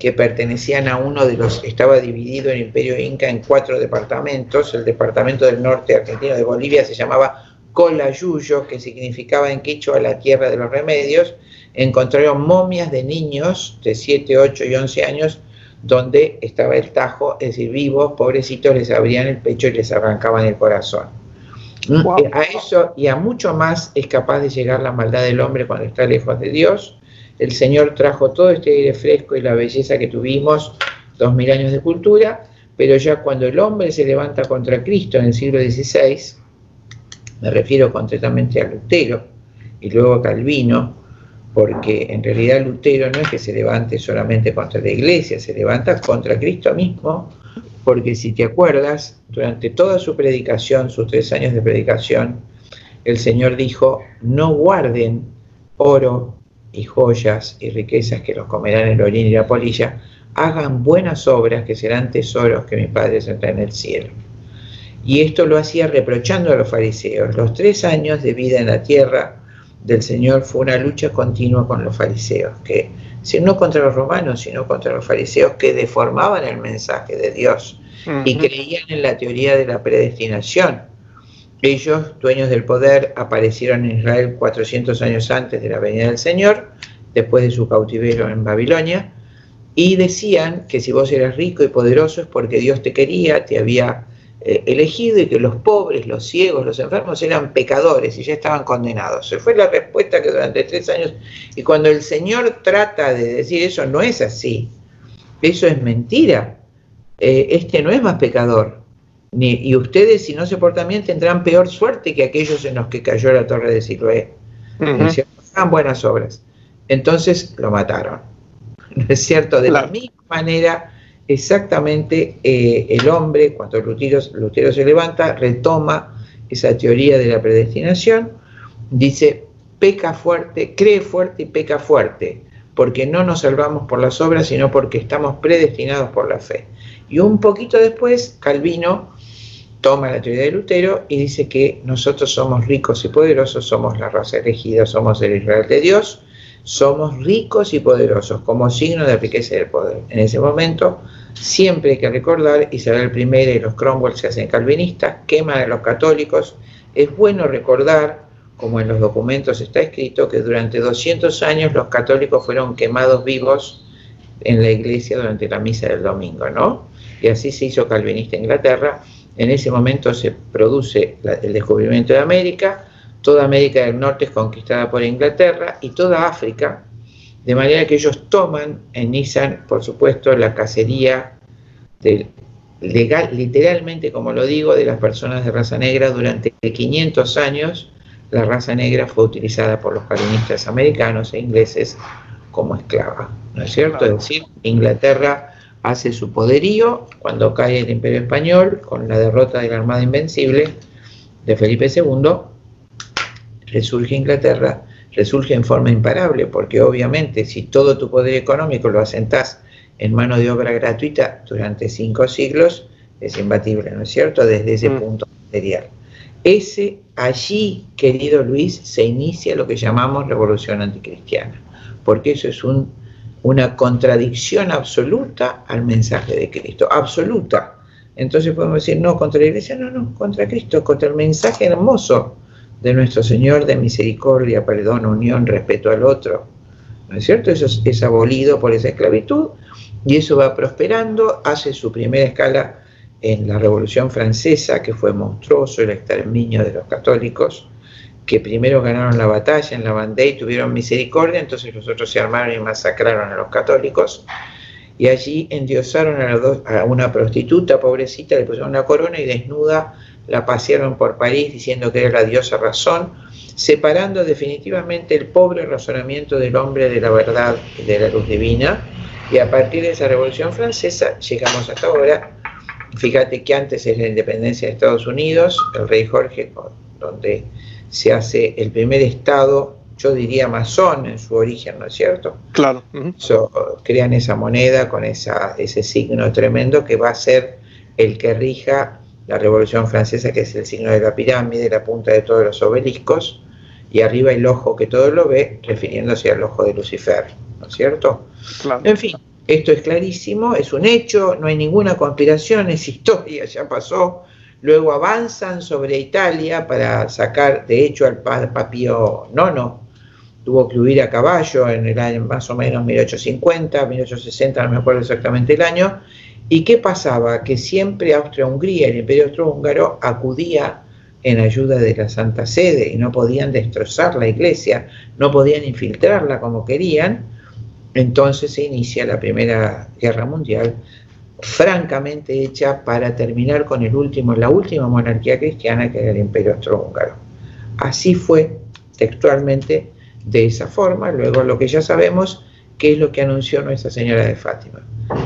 que pertenecían a uno de los, estaba dividido el imperio inca en cuatro departamentos, el departamento del norte argentino de Bolivia se llamaba Colayuyo, que significaba en quechua la tierra de los remedios, encontraron momias de niños de 7, 8 y 11 años donde estaba el tajo, es decir, vivos, pobrecitos, les abrían el pecho y les arrancaban el corazón. A eso y a mucho más es capaz de llegar la maldad del hombre cuando está lejos de Dios. El Señor trajo todo este aire fresco y la belleza que tuvimos, dos mil años de cultura, pero ya cuando el hombre se levanta contra Cristo en el siglo XVI, me refiero concretamente a Lutero y luego a Calvino, porque en realidad Lutero no es que se levante solamente contra la iglesia, se levanta contra Cristo mismo, porque si te acuerdas, durante toda su predicación, sus tres años de predicación, el Señor dijo, no guarden oro y joyas y riquezas que los comerán el orín y la polilla, hagan buenas obras que serán tesoros que mi Padre tendrá en el cielo. Y esto lo hacía reprochando a los fariseos. Los tres años de vida en la tierra del Señor fue una lucha continua con los fariseos, que no contra los romanos, sino contra los fariseos que deformaban el mensaje de Dios y creían en la teoría de la predestinación. Ellos, dueños del poder, aparecieron en Israel 400 años antes de la venida del Señor, después de su cautiverio en Babilonia, y decían que si vos eras rico y poderoso es porque Dios te quería, te había eh, elegido y que los pobres, los ciegos, los enfermos eran pecadores y ya estaban condenados. Se fue la respuesta que durante tres años, y cuando el Señor trata de decir eso, no es así, eso es mentira, eh, este no es más pecador, y ustedes si no se portan bien tendrán peor suerte que aquellos en los que cayó la torre de Siloé. Uh buenas obras. Entonces lo mataron. ¿No es cierto? De la misma manera exactamente eh, el hombre, cuando Lutero, se levanta, retoma esa teoría de la predestinación, dice, peca fuerte, cree fuerte y peca fuerte, porque no nos salvamos por las obras, sino porque estamos predestinados por la fe. Y un poquito después, Calvino toma la teoría de Lutero y dice que nosotros somos ricos y poderosos, somos la raza elegida, somos el Israel de Dios, somos ricos y poderosos como signo de riqueza y del poder. En ese momento, Siempre hay que recordar, y será el primero, y los Cromwell se hacen calvinistas, queman a los católicos. Es bueno recordar, como en los documentos está escrito, que durante 200 años los católicos fueron quemados vivos en la iglesia durante la misa del domingo, ¿no? Y así se hizo calvinista en Inglaterra. En ese momento se produce el descubrimiento de América, toda América del Norte es conquistada por Inglaterra y toda África de manera que ellos toman en Nissan, por supuesto, la cacería legal, literalmente, como lo digo, de las personas de raza negra durante 500 años. La raza negra fue utilizada por los calvinistas americanos e ingleses como esclava, ¿no es cierto? Es decir, Inglaterra hace su poderío cuando cae el Imperio Español con la derrota de la Armada Invencible de Felipe II, resurge Inglaterra resurge en forma imparable, porque obviamente si todo tu poder económico lo asentás en mano de obra gratuita durante cinco siglos, es imbatible, ¿no es cierto? Desde ese mm. punto material. Ese, allí, querido Luis, se inicia lo que llamamos revolución anticristiana, porque eso es un, una contradicción absoluta al mensaje de Cristo, absoluta. Entonces podemos decir, no, contra la iglesia, no, no, contra Cristo, contra el mensaje hermoso de nuestro Señor de misericordia, perdón, unión, respeto al otro. ¿No es cierto? Eso es, abolido por esa esclavitud y eso va prosperando, hace su primera escala en la Revolución Francesa, que fue monstruoso el exterminio de los católicos, que primero ganaron la batalla en la Vendée y tuvieron misericordia, entonces los otros se armaron y masacraron a los católicos, y allí endiosaron a, a una prostituta, pobrecita, le pusieron una corona y desnuda la pasearon por París diciendo que era la diosa razón, separando definitivamente el pobre razonamiento del hombre de la verdad y de la luz divina. Y a partir de esa revolución francesa llegamos hasta ahora. Fíjate que antes es la independencia de Estados Unidos, el rey Jorge, donde se hace el primer estado, yo diría masón en su origen, ¿no es cierto? Claro. crean esa moneda con esa, ese signo tremendo que va a ser el que rija la Revolución Francesa, que es el signo de la pirámide, la punta de todos los obeliscos, y arriba el ojo que todo lo ve, refiriéndose al ojo de Lucifer, ¿no es cierto? En fin, esto es clarísimo, es un hecho, no hay ninguna conspiración, es historia, ya pasó. Luego avanzan sobre Italia para sacar, de hecho, al papío nono, tuvo que huir a caballo en el año más o menos 1850, 1860, no me acuerdo exactamente el año, ¿Y qué pasaba? Que siempre Austria-Hungría, el Imperio Austrohúngaro, acudía en ayuda de la Santa Sede y no podían destrozar la iglesia, no podían infiltrarla como querían, entonces se inicia la Primera Guerra Mundial, francamente hecha para terminar con el último, la última monarquía cristiana que era el Imperio Austrohúngaro. Así fue textualmente de esa forma, luego lo que ya sabemos, que es lo que anunció Nuestra Señora de Fátima.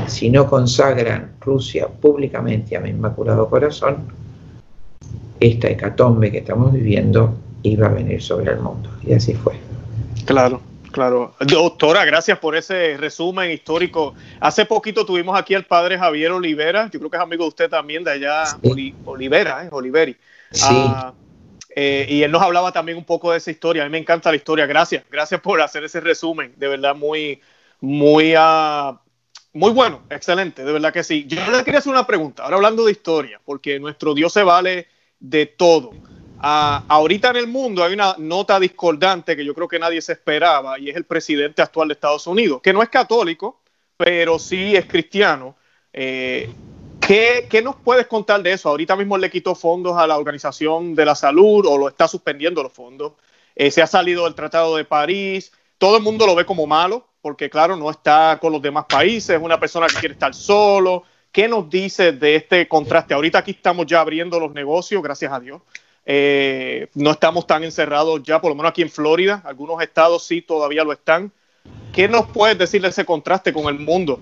Si no consagran Rusia públicamente a mi Inmaculado Corazón, esta hecatombe que estamos viviendo iba a venir sobre el mundo. Y así fue. Claro, claro. Doctora, gracias por ese resumen histórico. Hace poquito tuvimos aquí al padre Javier Olivera, yo creo que es amigo de usted también, de allá, Olivera, ¿eh? Oliveri. Sí. Ah, eh, y él nos hablaba también un poco de esa historia. A mí me encanta la historia. Gracias, gracias por hacer ese resumen. De verdad, muy, muy, uh, muy bueno, excelente. De verdad que sí. Yo le quería hacer una pregunta. Ahora hablando de historia, porque nuestro Dios se vale de todo. Ahorita en el mundo hay una nota discordante que yo creo que nadie se esperaba y es el presidente actual de Estados Unidos, que no es católico, pero sí es cristiano. Eh, ¿qué, nos puedes contar de eso? Ahorita mismo le quitó fondos a la Organización de la Salud o lo está suspendiendo los fondos. Eh, se ha salido del Tratado de París. Todo el mundo lo ve como malo, porque claro, no está con los demás países, es una persona que quiere estar solo, ¿Qué nos dice de este contraste? Ahorita aquí estamos ya abriendo los negocios, gracias a Dios. Eh, no estamos tan encerrados ya, por lo menos aquí en Florida. Algunos estados sí todavía lo están. ¿Qué nos puedes decir de ese contraste con el mundo?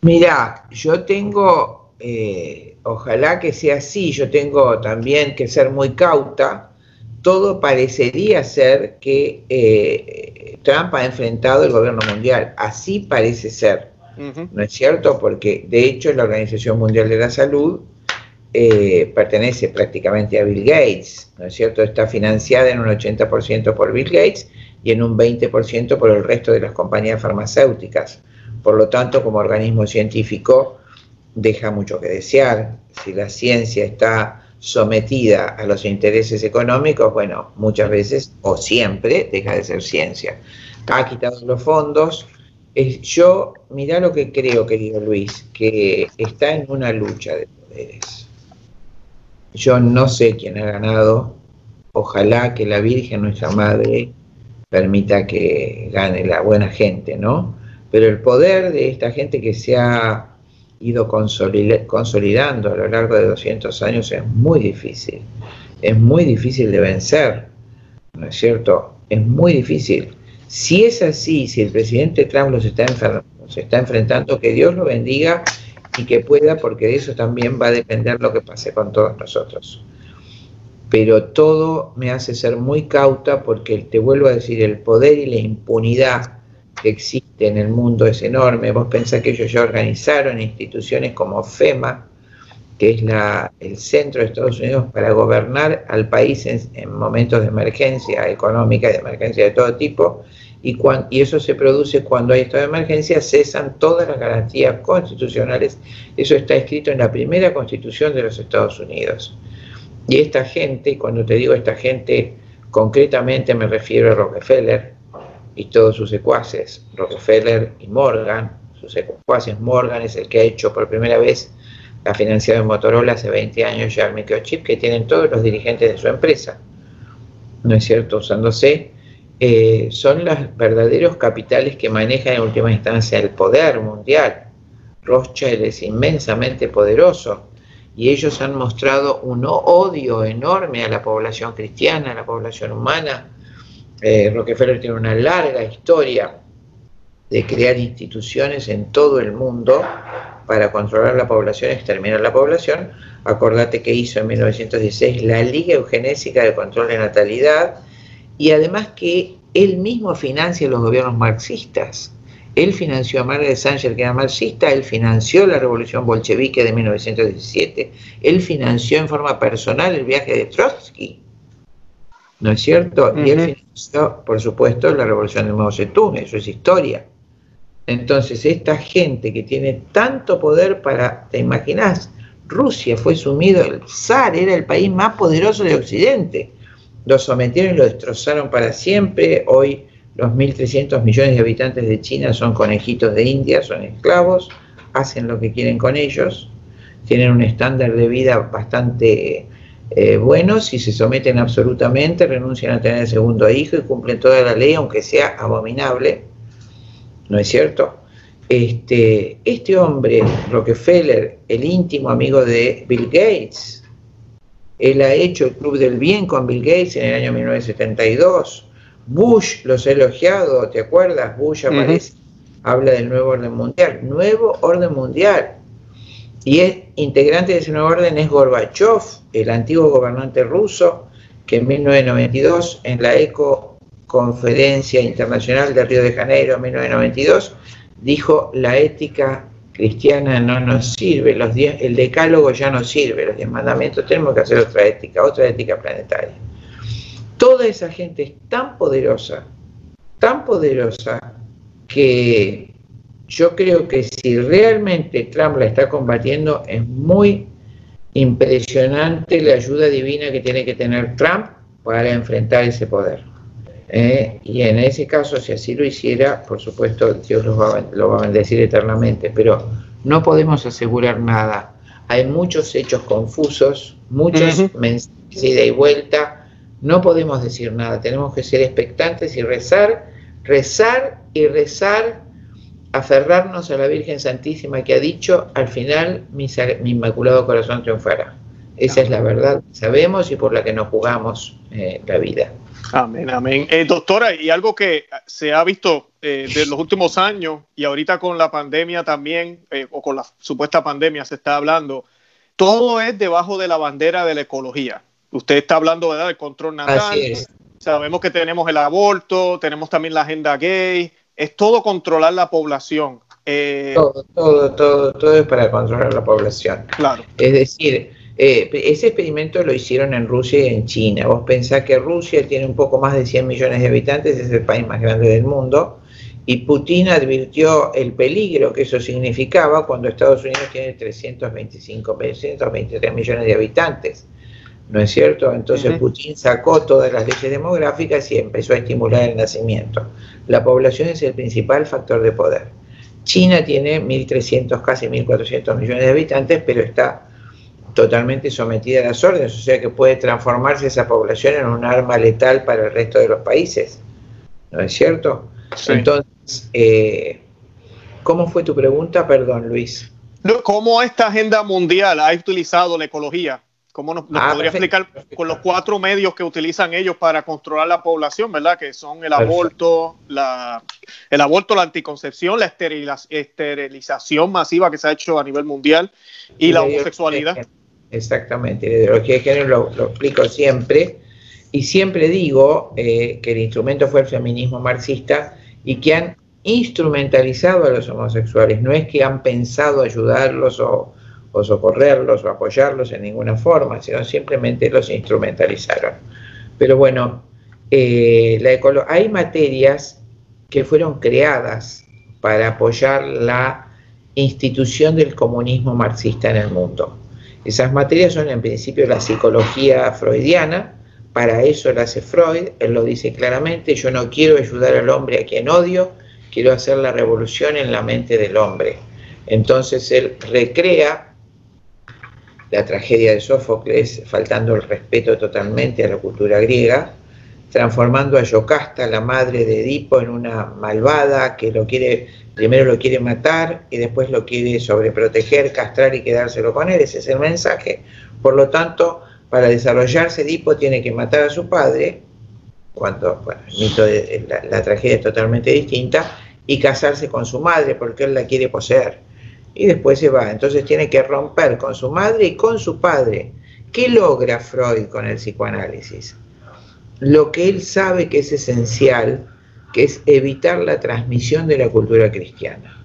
Mira, yo tengo, eh, ojalá que sea así, yo tengo también que ser muy cauta. Todo parecería ser que eh, Trump ha enfrentado el gobierno mundial, así parece ser. ¿no es cierto? Porque de hecho la Organización Mundial de la Salud eh, pertenece prácticamente a Bill Gates, ¿no es cierto? Está financiada en un 80% por Bill Gates y en un 20% por el resto de las compañías farmacéuticas. Por lo tanto, como organismo científico, deja mucho que desear. Si la ciencia está sometida a los intereses económicos, bueno, muchas veces o siempre deja de ser ciencia. Ha quitado los fondos, yo, mira lo que creo, querido Luis, que está en una lucha de poderes. Yo no sé quién ha ganado. Ojalá que la Virgen, nuestra Madre, permita que gane la buena gente, ¿no? Pero el poder de esta gente que se ha ido consolidando a lo largo de 200 años es muy difícil. Es muy difícil de vencer, ¿no es cierto? Es muy difícil. Si es así, si el presidente Trump los está, se está enfrentando, que Dios lo bendiga y que pueda, porque de eso también va a depender lo que pase con todos nosotros. Pero todo me hace ser muy cauta porque te vuelvo a decir, el poder y la impunidad que existe en el mundo es enorme. Vos pensás que ellos ya organizaron instituciones como FEMA, que es la, el centro de Estados Unidos para gobernar al país en, momentos de emergencia económica y de emergencia de todo tipo, y, y eso se produce cuando hay estado de emergencia, cesan todas las garantías constitucionales. Eso está escrito en la primera constitución de los Estados Unidos. Y esta gente, cuando te digo esta gente, concretamente me refiero a Rockefeller y todos sus secuaces, Rockefeller y Morgan, sus secuaces, Morgan es el que ha hecho por primera vez ha financiado en Motorola hace 20 años ya el microchip que tienen todos los dirigentes de su empresa. ¿No es cierto? Usándose, eh, son los verdaderos capitales que manejan en última instancia el poder mundial. Rothschild es inmensamente poderoso y ellos han mostrado un odio enorme a la población cristiana, a la población humana. Eh, Rockefeller tiene una larga historia de crear instituciones en todo el mundo para controlar la población, exterminar la población. Acordate que hizo en 1916 la Liga Eugenésica de Control de Natalidad y además que él mismo financia los gobiernos marxistas. Él financió a Margaret Sanger, que era marxista, él financió la revolución bolchevique de 1917, él financió en forma personal el viaje de Trotsky, ¿no es cierto? Y él financió, por supuesto, la revolución de Mao Zedong, eso es historia. Entonces, esta gente que tiene tanto poder para, ¿te imaginas? Rusia fue sumido, el zar era el país más poderoso de Occidente. Lo sometieron y lo destrozaron para siempre. Hoy los 1.300 millones de habitantes de China son conejitos de India, son esclavos, hacen lo que quieren con ellos, tienen un estándar de vida bastante eh, buenos si se someten absolutamente, renuncian a tener el segundo hijo y cumplen toda la ley, aunque sea abominable, ¿no es cierto? Este, este hombre, Rockefeller, el íntimo amigo de Bill Gates, él ha hecho el Club del Bien con Bill Gates en el año 1972. Bush los ha elogiado, ¿te acuerdas? Bush aparece, habla del nuevo orden mundial. Nuevo orden mundial. Y es integrante de ese nuevo orden es Gorbachev, el antiguo gobernante ruso, que en 1992, en la ECO Conferencia Internacional de Río de Janeiro, en 1992, dijo la ética cristiana no nos sirve, los el decálogo ya no sirve, los diez mandamientos, tenemos que hacer otra ética, otra ética planetaria. Toda esa gente es tan poderosa, tan poderosa, que yo creo que si realmente Trump la está combatiendo, es muy impresionante la ayuda divina que tiene que tener Trump para enfrentar ese poder. ¿Eh? y en ese caso, si así lo hiciera, por supuesto, Dios lo va, lo va a bendecir eternamente, pero no podemos asegurar nada. Hay muchos hechos confusos, muchos mensajes de ida y vuelta, no podemos decir nada, tenemos que ser expectantes y rezar, rezar y rezar, aferrarnos a la Virgen Santísima que ha dicho, al final mi, Inmaculado Corazón triunfará. Esa es la verdad, sabemos y por la que nos jugamos eh, la vida. Amén, amén. Eh, doctora, y algo que se ha visto eh, de los últimos años y ahorita con la pandemia también, eh, o con la supuesta pandemia se está hablando, todo es debajo de la bandera de la ecología. Usted está hablando ¿verdad? del control natal. Sabemos que tenemos el aborto, tenemos también la agenda gay, es todo controlar la población. todo, todo, todo, todo es para controlar la población. Claro. Es decir, eh, ese experimento lo hicieron en Rusia y en China. Vos pensás que Rusia tiene un poco más de 100 millones de habitantes, es el país más grande del mundo, y Putin advirtió el peligro que eso significaba cuando Estados Unidos tiene 325, 323 millones de habitantes. ¿No es cierto? Entonces Putin sacó todas las leyes demográficas y empezó a estimular el nacimiento. La población es el principal factor de poder. China tiene 1.300, casi 1.400 millones de habitantes, pero está totalmente sometida a las órdenes, o sea que puede transformarse esa población en un arma letal para el resto de los países. ¿No es cierto? Entonces, eh, ¿cómo fue tu pregunta? Perdón, Luis. ¿Cómo esta agenda mundial ha utilizado la ecología? ¿Cómo nos, ah, podría explicar con los cuatro medios que utilizan ellos para controlar la población, verdad? Que son el aborto, la, el aborto, la anticoncepción, la esterilización masiva que se ha hecho a nivel mundial y la homosexualidad. Exactamente, la ideología de género lo, explico siempre y siempre digo eh, que el instrumento fue el feminismo marxista y que han instrumentalizado a los homosexuales, no es que han pensado ayudarlos o, socorrerlos o apoyarlos en ninguna forma, sino simplemente los instrumentalizaron. Pero bueno, eh, hay materias que fueron creadas para apoyar la institución del comunismo marxista en el mundo. Esas materias son en principio la psicología freudiana, para eso lo hace Freud, él lo dice claramente, yo no quiero ayudar al hombre a quien odio, quiero hacer la revolución en la mente del hombre. Entonces él recrea la tragedia de Sófocles, faltando el respeto totalmente a la cultura griega, transformando a Yocasta, la madre de Edipo, en una malvada que lo quiere primero lo quiere matar y después lo quiere sobreproteger, castrar y quedárselo con él, ese es el mensaje. Por lo tanto, para desarrollarse Edipo tiene que matar a su padre, cuando el mito de la, tragedia es totalmente distinta, y casarse con su madre porque él la quiere poseer. Y después se va. Entonces tiene que romper con su madre y con su padre. ¿Qué logra Freud con el psicoanálisis? Lo que él sabe que es esencial que es evitar la transmisión de la cultura cristiana.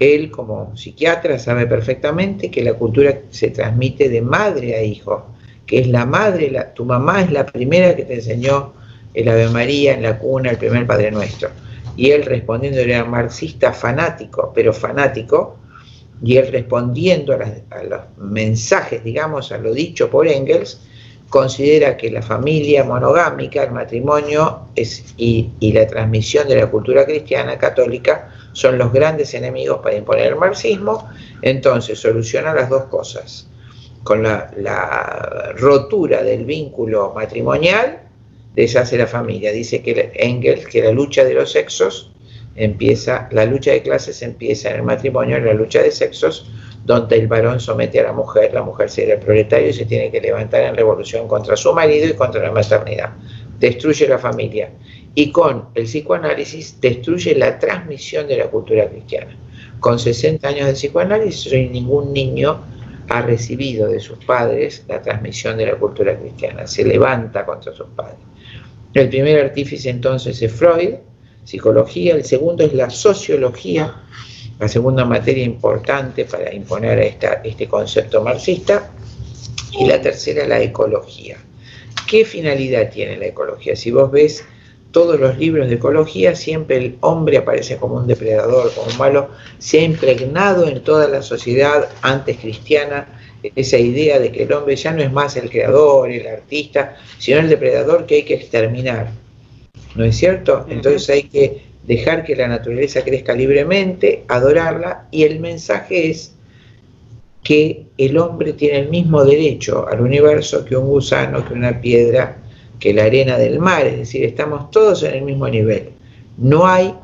Él como psiquiatra sabe perfectamente que la cultura se transmite de madre a hijo, que es la madre, tu mamá es la primera que te enseñó el Ave María en la cuna, el primer Padre Nuestro. Y él respondiendo era marxista fanático, pero fanático, y él respondiendo a, a los mensajes, digamos, a lo dicho por Engels, considera que la familia monogámica, el matrimonio es, y, la transmisión de la cultura cristiana católica son los grandes enemigos para imponer el marxismo, entonces soluciona las dos cosas. con la, rotura del vínculo matrimonial, deshace la familia. Dice que Engels que la lucha de los sexos empieza, la lucha de clases empieza en el matrimonio, en la lucha de sexos, donde el varón somete a la mujer, la mujer será el proletario y se tiene que levantar en revolución contra su marido y contra la maternidad. Destruye la familia. Y con el psicoanálisis destruye la transmisión de la cultura cristiana. Con 60 años de psicoanálisis, ningún niño ha recibido de sus padres la transmisión de la cultura cristiana. Se levanta contra sus padres. El primer artífice entonces es Freud, psicología. El segundo es la sociología, la segunda materia importante para imponer esta, este concepto marxista, y la tercera la ecología. ¿Qué finalidad tiene la ecología? Si vos ves todos los libros de ecología, siempre el hombre aparece como un depredador, como un malo, se ha impregnado en toda la sociedad antes cristiana esa idea de que el hombre ya no es más el creador, el artista, sino el depredador que hay que exterminar. ¿No es cierto? Entonces hay que dejar que la naturaleza crezca libremente, adorarla, y el mensaje es que el hombre tiene el mismo derecho al universo que un gusano, que una piedra, que la arena del mar, es decir, estamos todos en el mismo nivel. No hay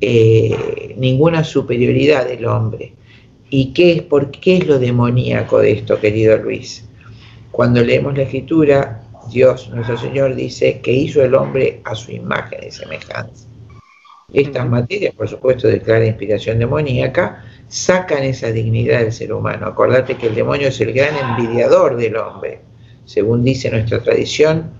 eh, ninguna superioridad del hombre. ¿Y qué es, por qué es lo demoníaco de esto, querido Luis? Cuando leemos la escritura, Dios, nuestro Señor, dice que hizo el hombre a su imagen y semejanza. Estas materias, por supuesto, de clara inspiración demoníaca, sacan esa dignidad del ser humano. Acordate que el demonio es el gran envidiador del hombre. Según dice nuestra tradición,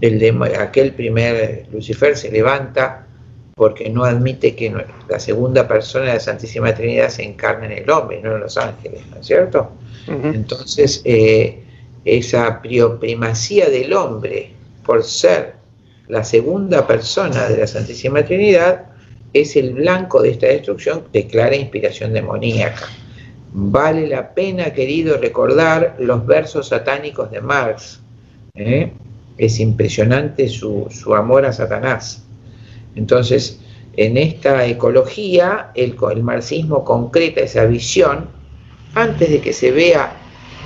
el aquel primer Lucifer se levanta porque no admite que la segunda persona de la Santísima Trinidad se encarne en el hombre, no en los ángeles, ¿no es cierto? Entonces, eh, esa primacía del hombre por ser la segunda persona de la Santísima Trinidad es el blanco de esta destrucción de clara inspiración demoníaca. Vale la pena, querido, recordar los versos satánicos de Marx. ¿eh? Es impresionante su, amor a Satanás. Entonces, en esta ecología, el, el marxismo concreta esa visión, antes de que se vea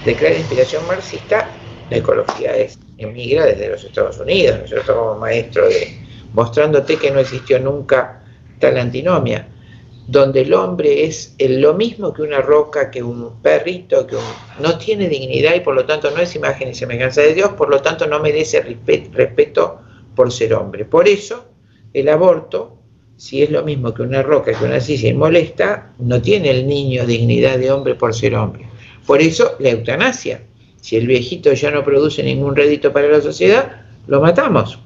de clara inspiración marxista, la ecología es, emigra desde los Estados Unidos, nosotros como maestro de mostrándote que no existió nunca tal antinomia, donde el hombre es lo mismo que una roca, que un perrito, que no tiene dignidad y por lo tanto no es imagen y semejanza de Dios, por lo tanto no merece respeto por ser hombre. Por eso el aborto, si es lo mismo que una roca, que una silla y molesta, no tiene el niño dignidad de hombre por ser hombre. Por eso la eutanasia. Si el viejito ya no produce ningún rédito para la sociedad, lo matamos.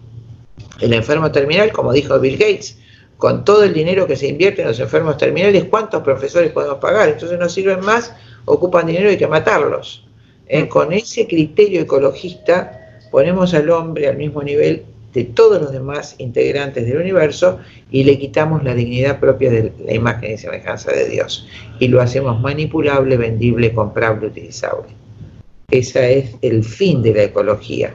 El enfermo terminal, como dijo Bill Gates, con todo el dinero que se invierte en los enfermos terminales, ¿cuántos profesores podemos pagar? Entonces no sirven más, ocupan dinero y hay que matarlos. Eh, mm. con ese criterio ecologista ponemos al hombre al mismo nivel de todos los demás integrantes del universo y le quitamos la dignidad propia de la imagen y semejanza de Dios. Y lo hacemos manipulable, vendible, comprable, utilizable. Ese es el fin de la ecología.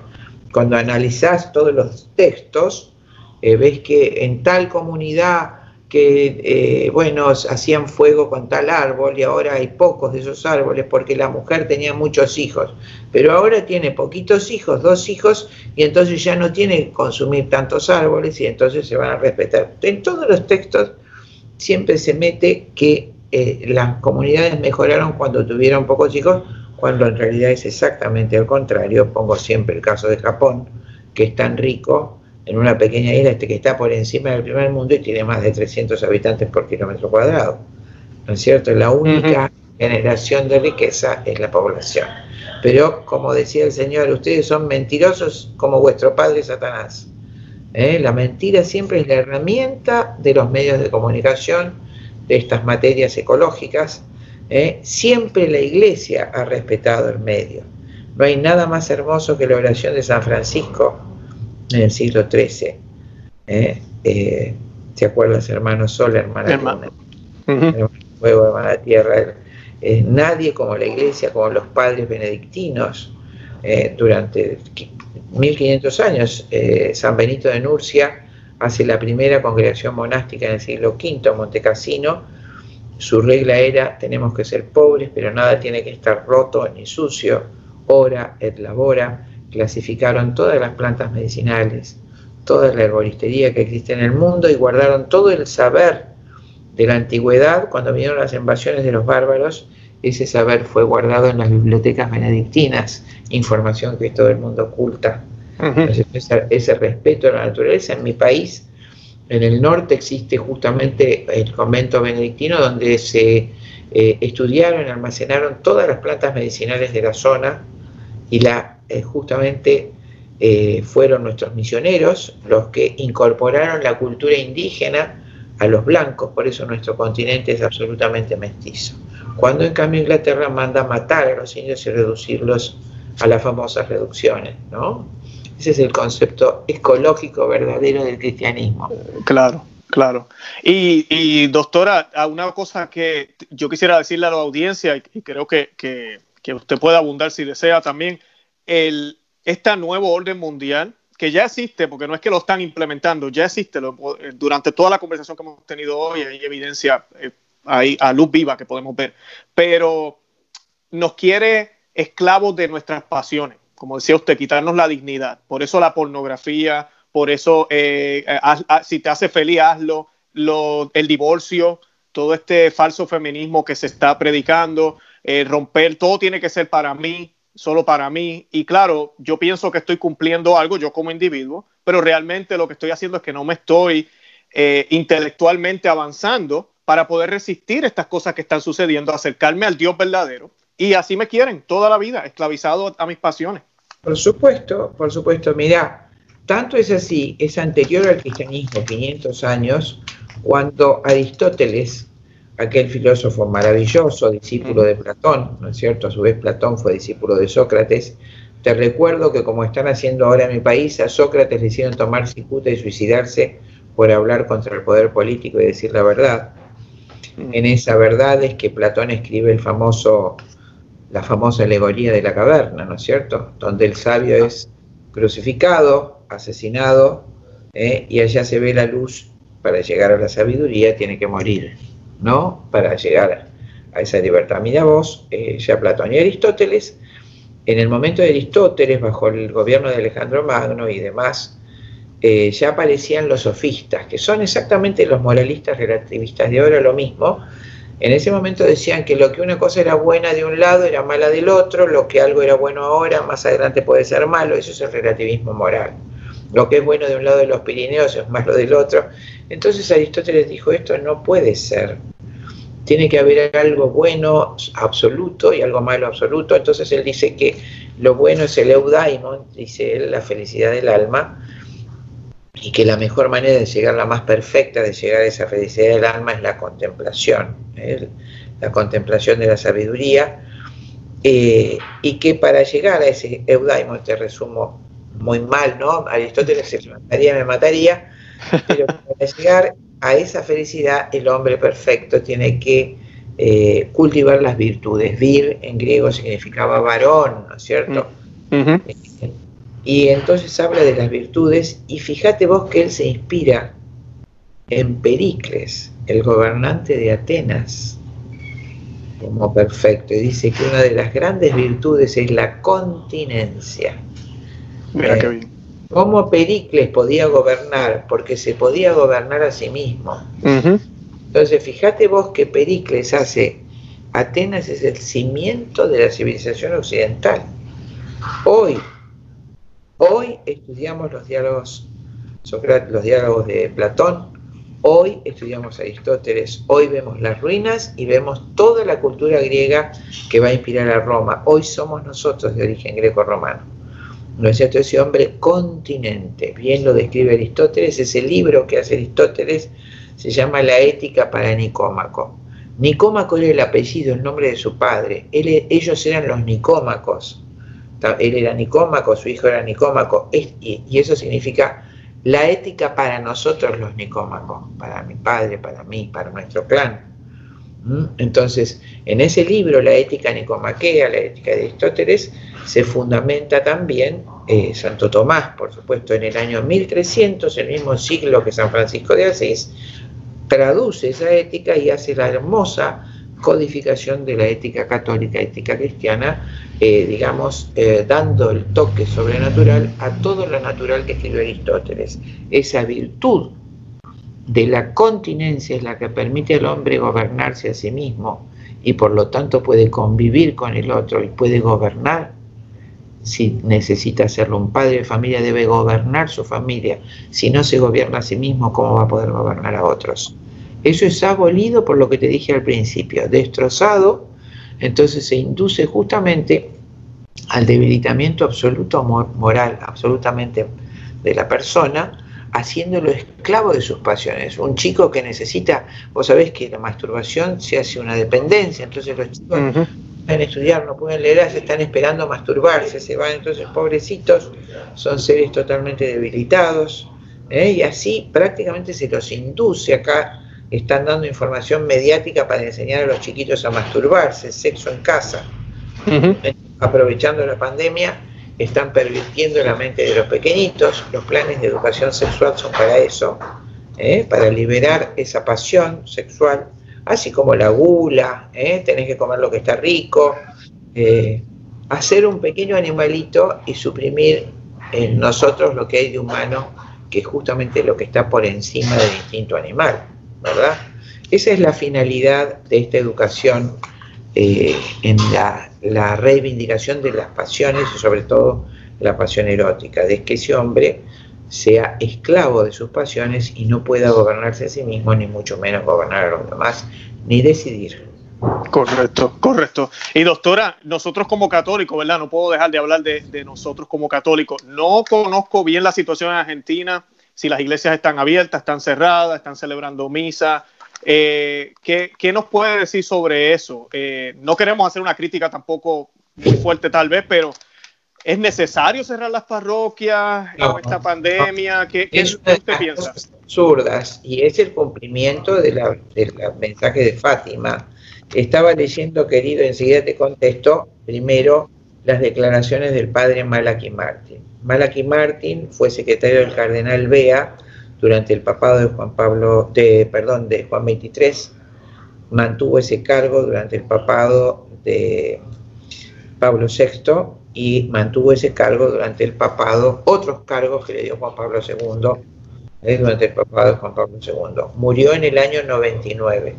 Cuando analizás todos los textos, eh, ves que en tal comunidad que, eh, bueno, hacían fuego con tal árbol y ahora hay pocos de esos árboles porque la mujer tenía muchos hijos, pero ahora tiene poquitos hijos, dos hijos, y entonces ya no tiene que consumir tantos árboles y entonces se van a respetar. En todos los textos siempre se mete que eh, las comunidades mejoraron cuando tuvieron pocos hijos, cuando en realidad es exactamente al contrario. Pongo siempre el caso de Japón, que es tan rico en una pequeña isla este que está por encima del primer mundo y tiene más de 300 habitantes por kilómetro cuadrado. ¿No es cierto? La única generación de riqueza es la población. Pero, como decía el Señor, ustedes son mentirosos como vuestro padre Satanás. ¿Eh? La mentira siempre es la herramienta de los medios de comunicación de estas materias ecológicas. ¿eh? Siempre la iglesia ha respetado el medio. No hay nada más hermoso que la oración de San Francisco en el siglo XIII. ¿eh? Eh, ¿Te acuerdas, hermano Sol, hermana hermano. Fuego, hermana Tierra? Eh, nadie como la iglesia, como los padres benedictinos, durante 1500 años, San Benito de Nurcia hace la primera congregación monástica en el siglo V, Montecassino, Su regla era, tenemos que ser pobres, pero nada tiene que estar roto ni sucio. Ora et labora. Clasificaron todas las plantas medicinales, toda la herboristería que existe en el mundo y guardaron todo el saber de la antigüedad cuando vinieron las invasiones de los bárbaros. Ese saber fue guardado en las bibliotecas benedictinas, información que todo el mundo oculta. ese respeto a la naturaleza en mi país en el norte existe justamente el convento benedictino donde se eh, estudiaron y almacenaron todas las plantas medicinales de la zona y la, eh, justamente eh, fueron nuestros misioneros los que incorporaron la cultura indígena a los blancos, por eso nuestro continente es absolutamente mestizo. Cuando en cambio Inglaterra manda matar a los indios y reducirlos a las famosas reducciones, ¿no? Ese es el concepto ecológico verdadero del cristianismo. Claro, claro. Y, doctora, una cosa que yo quisiera decirle a la audiencia, y creo que, usted puede abundar si desea también, el, esta nuevo orden mundial, que ya existe, porque no es que lo están implementando, ya existe. durante toda la conversación que hemos tenido hoy hay evidencia, eh, hay a luz viva que podemos ver, pero nos quiere esclavos de nuestras pasiones como decía usted, quitarnos la dignidad. Por eso la pornografía, por eso eh, si te hace feliz, hazlo. el divorcio, todo este falso feminismo que se está predicando, eh, romper, todo tiene que ser para mí, solo para mí. Y claro, yo pienso que estoy cumpliendo algo yo como individuo, pero realmente lo que estoy haciendo es que no me estoy eh, intelectualmente avanzando para poder resistir estas cosas que están sucediendo, acercarme al Dios verdadero y así me quieren toda la vida, esclavizado a mis pasiones. Por supuesto, por supuesto, mira, tanto es así, es anterior al cristianismo, 500 años, cuando Aristóteles, aquel filósofo maravilloso, discípulo de Platón, ¿no es cierto? A su vez Platón fue discípulo de Sócrates. Te recuerdo que como están haciendo ahora en mi país, a Sócrates le hicieron tomar cicuta y suicidarse por hablar contra el poder político y decir la verdad. En esa verdad es que Platón escribe el famoso la famosa alegoría de la caverna, ¿no es cierto? Donde el sabio es crucificado, asesinado, ¿eh? y allá se ve la luz para llegar a la sabiduría, tiene que morir, ¿no? Para llegar a esa libertad. Mira vos, eh, ya Platón y Aristóteles, en el momento de Aristóteles, bajo el gobierno de Alejandro Magno y demás, eh, ya aparecían los sofistas, que son exactamente los moralistas relativistas de ahora, lo mismo, en ese momento decían que lo que una cosa era buena de un lado era mala del otro, lo que algo era bueno ahora, más adelante puede ser malo, eso es el relativismo moral. Lo que es bueno de un lado de los Pirineos es malo del otro. Entonces Aristóteles dijo, esto no puede ser. Tiene que haber algo bueno absoluto y algo malo absoluto. Entonces él dice que lo bueno es el eudaimon, dice él, la felicidad del alma, y que la mejor manera de llegar, la más perfecta de llegar a esa felicidad del alma es la contemplación, la contemplación de la sabiduría, eh, y que para llegar a ese eudaimon, te resumo muy mal, ¿no? Aristóteles se mataría, me mataría, pero para llegar a esa felicidad el hombre perfecto tiene que eh, cultivar las virtudes. Vir en griego significaba varón, ¿no es cierto? Mm. Y entonces habla de las virtudes y fíjate vos que él se inspira en Pericles, el gobernante de Atenas, como perfecto. Y dice que una de las grandes virtudes es la continencia. Mira qué bien. ¿Cómo Pericles podía gobernar? Porque se podía gobernar a sí mismo. Entonces, fíjate vos que Pericles hace, Atenas es el cimiento de la civilización occidental. Hoy Hoy estudiamos los diálogos, los diálogos de Platón, hoy estudiamos a Aristóteles, hoy vemos las ruinas y vemos toda la cultura griega que va a inspirar a Roma. Hoy somos nosotros de origen greco-romano. ¿No es cierto? Ese hombre continente, bien lo describe Aristóteles, ese libro que hace Aristóteles se llama La ética para Nicómaco. Nicómaco era el apellido, el nombre de su padre. ellos eran los nicómacos él era nicómaco, su hijo era nicómaco, y, eso significa la ética para nosotros los nicómacos, para mi padre, para mí, para nuestro clan. Entonces, en ese libro, la ética nicomaquea, la ética de Aristóteles, se fundamenta también eh, Santo Tomás, por supuesto, en el año 1300, el mismo siglo que San Francisco de Asís, traduce esa ética y hace la hermosa codificación de la ética católica, ética cristiana, eh, digamos, eh, dando el toque sobrenatural a todo lo natural que escribió Aristóteles. Esa virtud de la continencia es la que permite al hombre gobernarse a sí mismo y por lo tanto puede convivir con el otro y puede gobernar. Si necesita hacerlo un padre de familia, debe gobernar su familia. Si no se gobierna a sí mismo, ¿cómo va a poder gobernar a otros? Eso es abolido por lo que te dije al principio, destrozado, entonces se induce justamente al debilitamiento absoluto moral, absolutamente de la persona, haciéndolo esclavo de sus pasiones. Un chico que necesita, vos sabés que la masturbación se hace una dependencia, entonces los chicos no pueden estudiar, no pueden leer, se están esperando masturbarse, se van, entonces pobrecitos, son seres totalmente debilitados, ¿eh? y así prácticamente se los induce acá están dando información mediática para enseñar a los chiquitos a masturbarse, sexo en casa. Aprovechando la pandemia, están pervirtiendo la mente de los pequeñitos. Los planes de educación sexual son para eso, ¿eh? para liberar esa pasión sexual, así como la gula, ¿eh? tenés que comer lo que está rico, eh, hacer un pequeño animalito y suprimir en nosotros lo que hay de humano, que es justamente lo que está por encima del instinto animal. ¿verdad? Esa es la finalidad de esta educación en la, reivindicación de las pasiones y sobre todo la pasión erótica, de que ese hombre sea esclavo de sus pasiones y no pueda gobernarse a sí mismo, ni mucho menos gobernar a los demás, ni decidir. Correcto, correcto. Y doctora, nosotros como católicos, ¿verdad? No puedo dejar de hablar de, de nosotros como católicos. No conozco bien la situación en Argentina si las iglesias están abiertas, están cerradas, están celebrando misa. Eh, ¿qué, nos puede decir sobre eso? Eh, no queremos hacer una crítica tampoco muy fuerte tal vez, pero ¿es necesario cerrar las parroquias en esta pandemia? ¿Qué, usted piensa? Absurdas, y es el cumplimiento del mensaje de Fátima. Estaba leyendo, querido, enseguida te contesto, primero las declaraciones del padre Malachi Martín. Malachi Martín fue secretario del cardenal Bea durante el papado de Juan Pablo, de, perdón, de Juan XXIII, mantuvo ese cargo durante el papado de Pablo VI y mantuvo ese cargo durante el papado, otros cargos que le dio Juan Pablo II eh, durante el papado de Juan Pablo II. Murió en el año 99.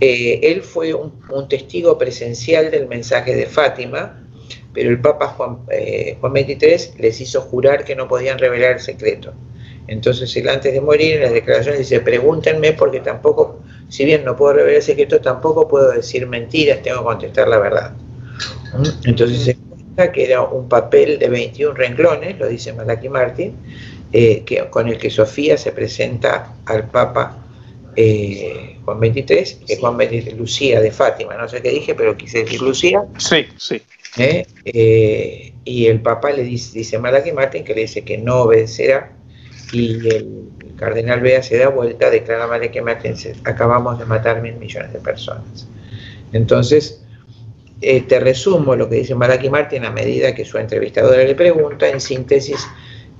Eh, él fue un, testigo presencial del mensaje de Fátima pero el Papa Juan, eh, Juan XXIII les hizo jurar que no podían revelar el secreto. Entonces él antes de morir en las declaraciones dice, pregúntenme porque tampoco, si bien no puedo revelar el secreto, tampoco puedo decir mentiras, tengo que contestar la verdad. Entonces se cuenta que era un papel de 21 renglones, lo dice Malaki Martin, eh, que, con el que Sofía se presenta al Papa eh, Juan XXIII, que Juan XXIII, Lucía de Fátima, no sé qué dije, pero quise decir Lucía. Sí, sí. ¿eh? Eh, y el Papa le dice, dice a Malachi Martín que le dice que no obedecerá y el cardenal Bea se da vuelta, declara Malachi Martín, acabamos de matar mil millones de personas. Entonces, te resumo lo que dice Malachi Martín a medida que su entrevistadora le pregunta, en síntesis,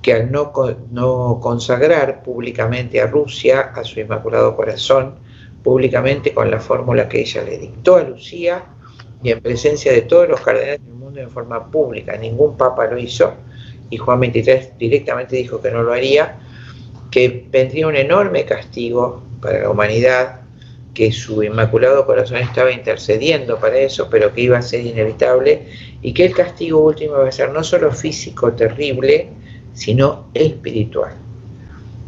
que al no, no consagrar públicamente a Rusia, a su Inmaculado Corazón, públicamente con la fórmula que ella le dictó a Lucía, y en presencia de todos los cardenales del mundo en forma pública. Ningún papa lo hizo y Juan XXIII directamente dijo que no lo haría, que vendría un enorme castigo para la humanidad, que su Inmaculado Corazón estaba intercediendo para eso, pero que iba a ser inevitable y que el castigo último iba a ser no solo físico terrible, sino espiritual.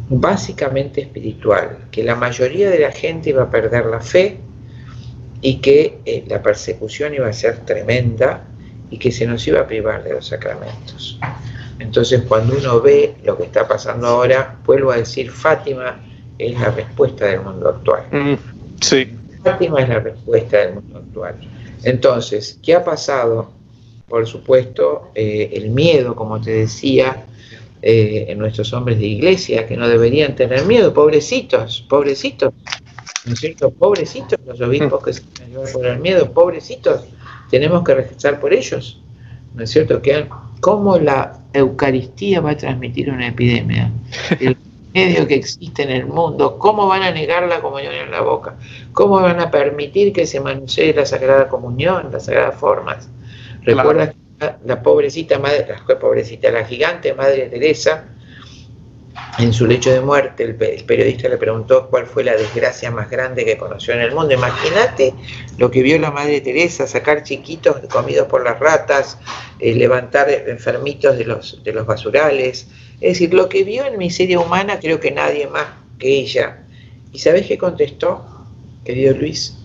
Básicamente espiritual, que la mayoría de la gente iba a perder la fe, y que eh, la persecución iba a ser tremenda y que se nos iba a privar de los sacramentos. Entonces cuando uno ve lo que está pasando ahora, vuelvo a decir, Fátima es la respuesta del mundo actual. Mm, sí. Fátima es la respuesta del mundo actual. Entonces, ¿qué ha pasado? Por supuesto, eh, el miedo, como te decía, eh, en nuestros hombres de iglesia, que no deberían tener miedo, pobrecitos, pobrecitos, ¿no es cierto? Pobrecitos los obispos que se llevar por el miedo, pobrecitos, tenemos que rezar por ellos, ¿no es cierto? Que ¿Cómo la Eucaristía va a transmitir una epidemia? El medio que existe en el mundo, ¿cómo van a negar la comunión en la boca? ¿Cómo van a permitir que se manosee la Sagrada Comunión, las Sagradas Formas? Recuerda que la, pobrecita madre, la pobrecita, la gigante Madre Teresa, en su lecho de muerte, el, periodista le preguntó cuál fue la desgracia más grande que conoció en el mundo. Imagínate lo que vio la Madre Teresa, sacar chiquitos comidos por las ratas, eh, levantar enfermitos de los, de los basurales. Es decir, lo que vio en miseria humana creo que nadie más que ella. ¿Y sabes qué contestó, querido Luis?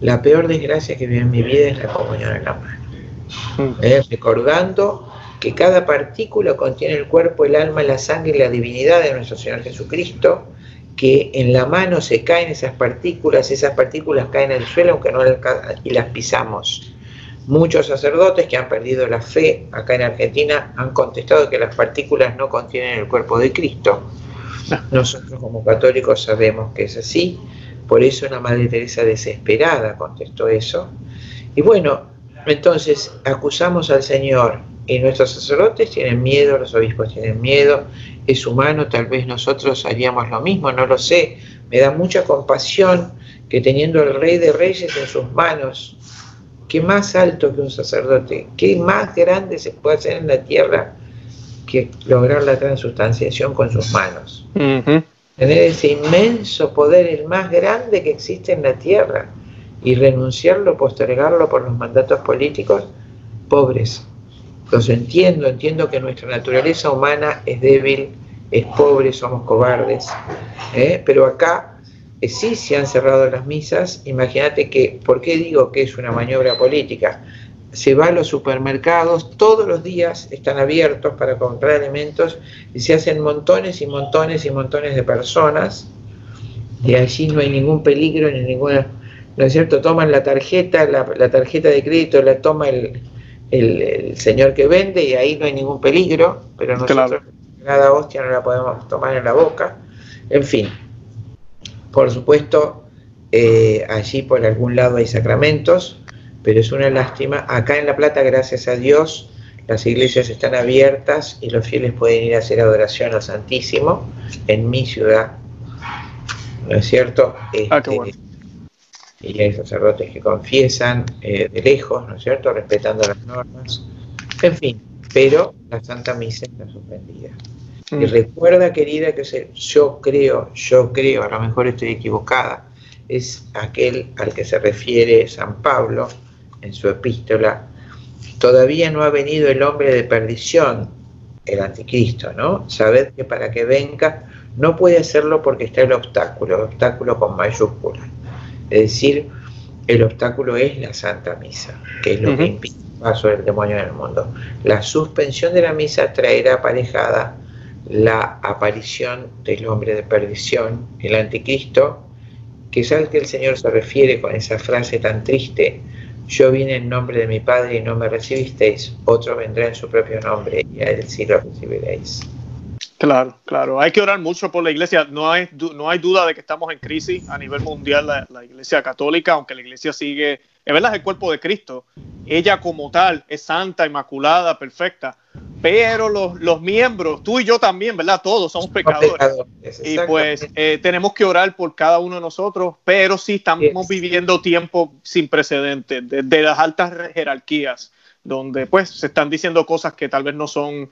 La peor desgracia que vi en mi vida es la comunión en la mano. Mm. Eh, recordando que cada partícula contiene el cuerpo, el alma, la sangre y la divinidad de nuestro Señor Jesucristo, que en la mano se caen esas partículas, esas partículas caen al suelo aunque no y las pisamos. Muchos sacerdotes que han perdido la fe acá en Argentina han contestado que las partículas no contienen el cuerpo de Cristo. Nosotros como católicos sabemos que es así, por eso la Madre Teresa desesperada contestó eso. Y bueno, entonces acusamos al Señor y nuestros sacerdotes tienen miedo, los obispos tienen miedo, es humano, tal vez nosotros haríamos lo mismo, no lo sé. Me da mucha compasión que teniendo al Rey de Reyes en sus manos, ¿qué más alto que un sacerdote? ¿Qué más grande se puede hacer en la tierra que lograr la transustanciación con sus manos? Tener ese inmenso poder, el más grande que existe en la tierra, y renunciarlo, postergarlo por los mandatos políticos, pobres entiendo, entiendo que nuestra naturaleza humana es débil, es pobre, somos cobardes, ¿eh? pero acá eh, sí se han cerrado las misas, imagínate que, ¿por qué digo que es una maniobra política? Se va a los supermercados, todos los días están abiertos para comprar alimentos y se hacen montones y montones y montones de personas y allí no hay ningún peligro ni ninguna, ¿no es cierto? Toman la tarjeta, la, la tarjeta de crédito la toma el, el, señor que vende y ahí no hay ningún peligro, pero nosotros cada hostia no la podemos tomar en la boca. En fin, por supuesto, eh, allí por algún lado hay sacramentos, pero es una lástima. Acá en La Plata, gracias a Dios, las iglesias están abiertas y los fieles pueden ir a hacer adoración al Santísimo en mi ciudad. ¿No es cierto? Ah, este, y hay sacerdotes que confiesan eh, de lejos, ¿no es cierto?, respetando las normas, en fin, pero la Santa Misa está suspendida. Y mm. recuerda, querida, que yo creo, yo creo, a lo mejor estoy equivocada, es aquel al que se refiere San Pablo en su epístola, todavía no ha venido el hombre de perdición, el anticristo, ¿no? Sabed que para que venga no puede hacerlo porque está el obstáculo, el obstáculo con mayúsculas es decir, el obstáculo es la Santa Misa, que es lo que impide el paso del demonio en el mundo. La suspensión de la misa traerá aparejada la aparición del hombre de perdición, el anticristo, que es al que el Señor se refiere con esa frase tan triste, yo vine en nombre de mi Padre y no me recibisteis, otro vendrá en su propio nombre y a él sí lo recibiréis. Claro, claro. Hay que orar mucho por la iglesia. No hay, no hay duda de que estamos en crisis a nivel mundial, la, iglesia católica, aunque la iglesia sigue, es verdad, es el cuerpo de Cristo. Ella como tal es santa, inmaculada, perfecta. Pero los, los miembros, tú y yo también, ¿verdad? Todos somos pecadores. Y pues eh, tenemos que orar por cada uno de nosotros, pero sí estamos viviendo tiempos sin precedentes, de, de las altas jerarquías, donde pues se están diciendo cosas que tal vez no son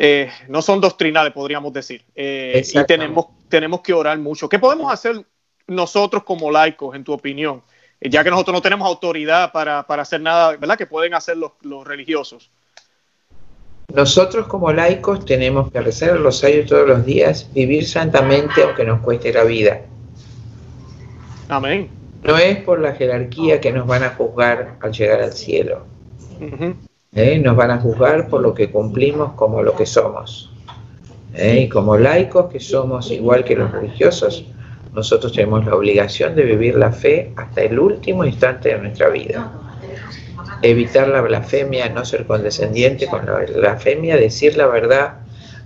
eh, no son doctrinales, podríamos decir. Eh, y tenemos, tenemos que orar mucho. ¿Qué podemos hacer nosotros como laicos, en tu opinión? Eh, ya que nosotros no tenemos autoridad para, hacer nada, ¿verdad? Que pueden hacer los, religiosos. Nosotros como laicos tenemos que rezar el rosario todos los días, vivir santamente aunque nos cueste la vida. Amén. No es por la jerarquía que nos van a juzgar al llegar al cielo. ¿Eh? nos van a juzgar por lo que cumplimos como lo que somos. ¿eh? Y como laicos que somos igual que los religiosos, nosotros tenemos la obligación de vivir la fe hasta el último instante de nuestra vida. Evitar la blasfemia, no ser condescendiente con la blasfemia, decir la verdad.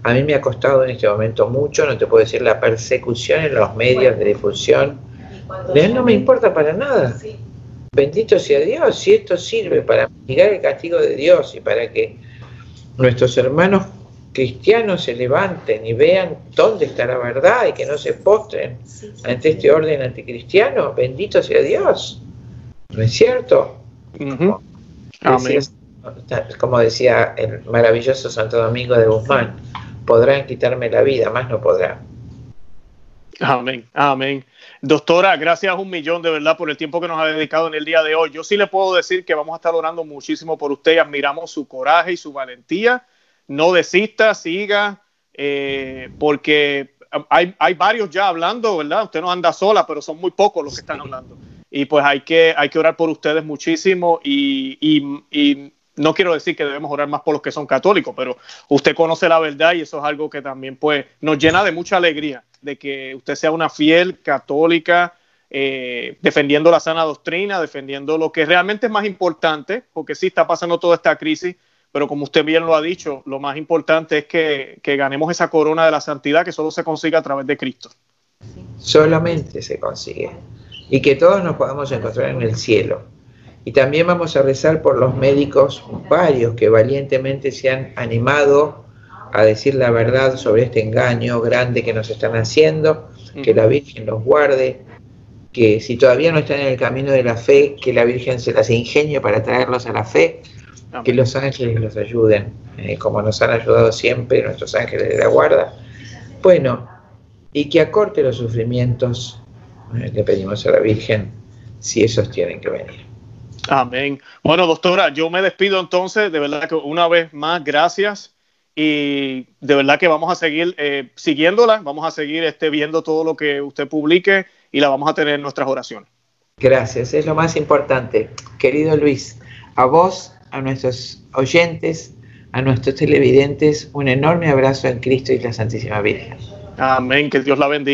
A mí me ha costado en este momento mucho, no te puedo decir, la persecución en los medios de difusión. No me importa para nada. Bendito sea Dios, si esto sirve para mitigar el castigo de Dios y para que nuestros hermanos cristianos se levanten y vean dónde está la verdad y que no se postren ante este orden anticristiano, bendito sea Dios. ¿No es cierto? como decía el maravilloso Santo Domingo de Guzmán, podrán quitarme la vida, más no podrán. Amén, amén. Doctora, gracias un millón de verdad por el tiempo que nos ha dedicado en el día de hoy. Yo sí le puedo decir que vamos a estar orando muchísimo por usted y admiramos su coraje y su valentía. No desista, siga, eh, porque hay, hay, varios ya hablando, ¿verdad? Usted no anda sola, pero son muy pocos los que están hablando. Y pues hay que, hay que orar por ustedes muchísimo y, y, y no quiero decir que debemos orar más por los que son católicos, pero usted conoce la verdad y eso es algo que también pues nos llena de mucha alegría, de que usted sea una fiel católica, eh, defendiendo la sana doctrina, defendiendo lo que realmente es más importante, porque sí está pasando toda esta crisis, pero como usted bien lo ha dicho, lo más importante es que, que ganemos esa corona de la santidad que solo se consigue a través de Cristo. Solamente se consigue. Y que todos nos podamos encontrar en el cielo y también vamos a rezar por los médicos, varios que valientemente se han animado a decir la verdad sobre este engaño grande que nos están haciendo, que la Virgen los guarde, que si todavía no están en el camino de la fe, que la Virgen se las ingenio para traerlos a la fe, que los ángeles los ayuden, eh, como nos han ayudado siempre nuestros ángeles de la guarda. Bueno, y que acorte los sufrimientos, eh, le pedimos a la Virgen, si esos tienen que venir. Amén. Bueno, doctora, yo me despido entonces, de verdad que una vez más, gracias. Y de verdad que vamos a seguir eh, siguiéndola, vamos a seguir este, viendo todo lo que usted publique y la vamos a tener en nuestras oraciones. Gracias, es lo más importante. Querido Luis, a vos, a nuestros oyentes, a nuestros televidentes, un enorme abrazo en Cristo y la Santísima Virgen. Amén, que Dios la bendiga.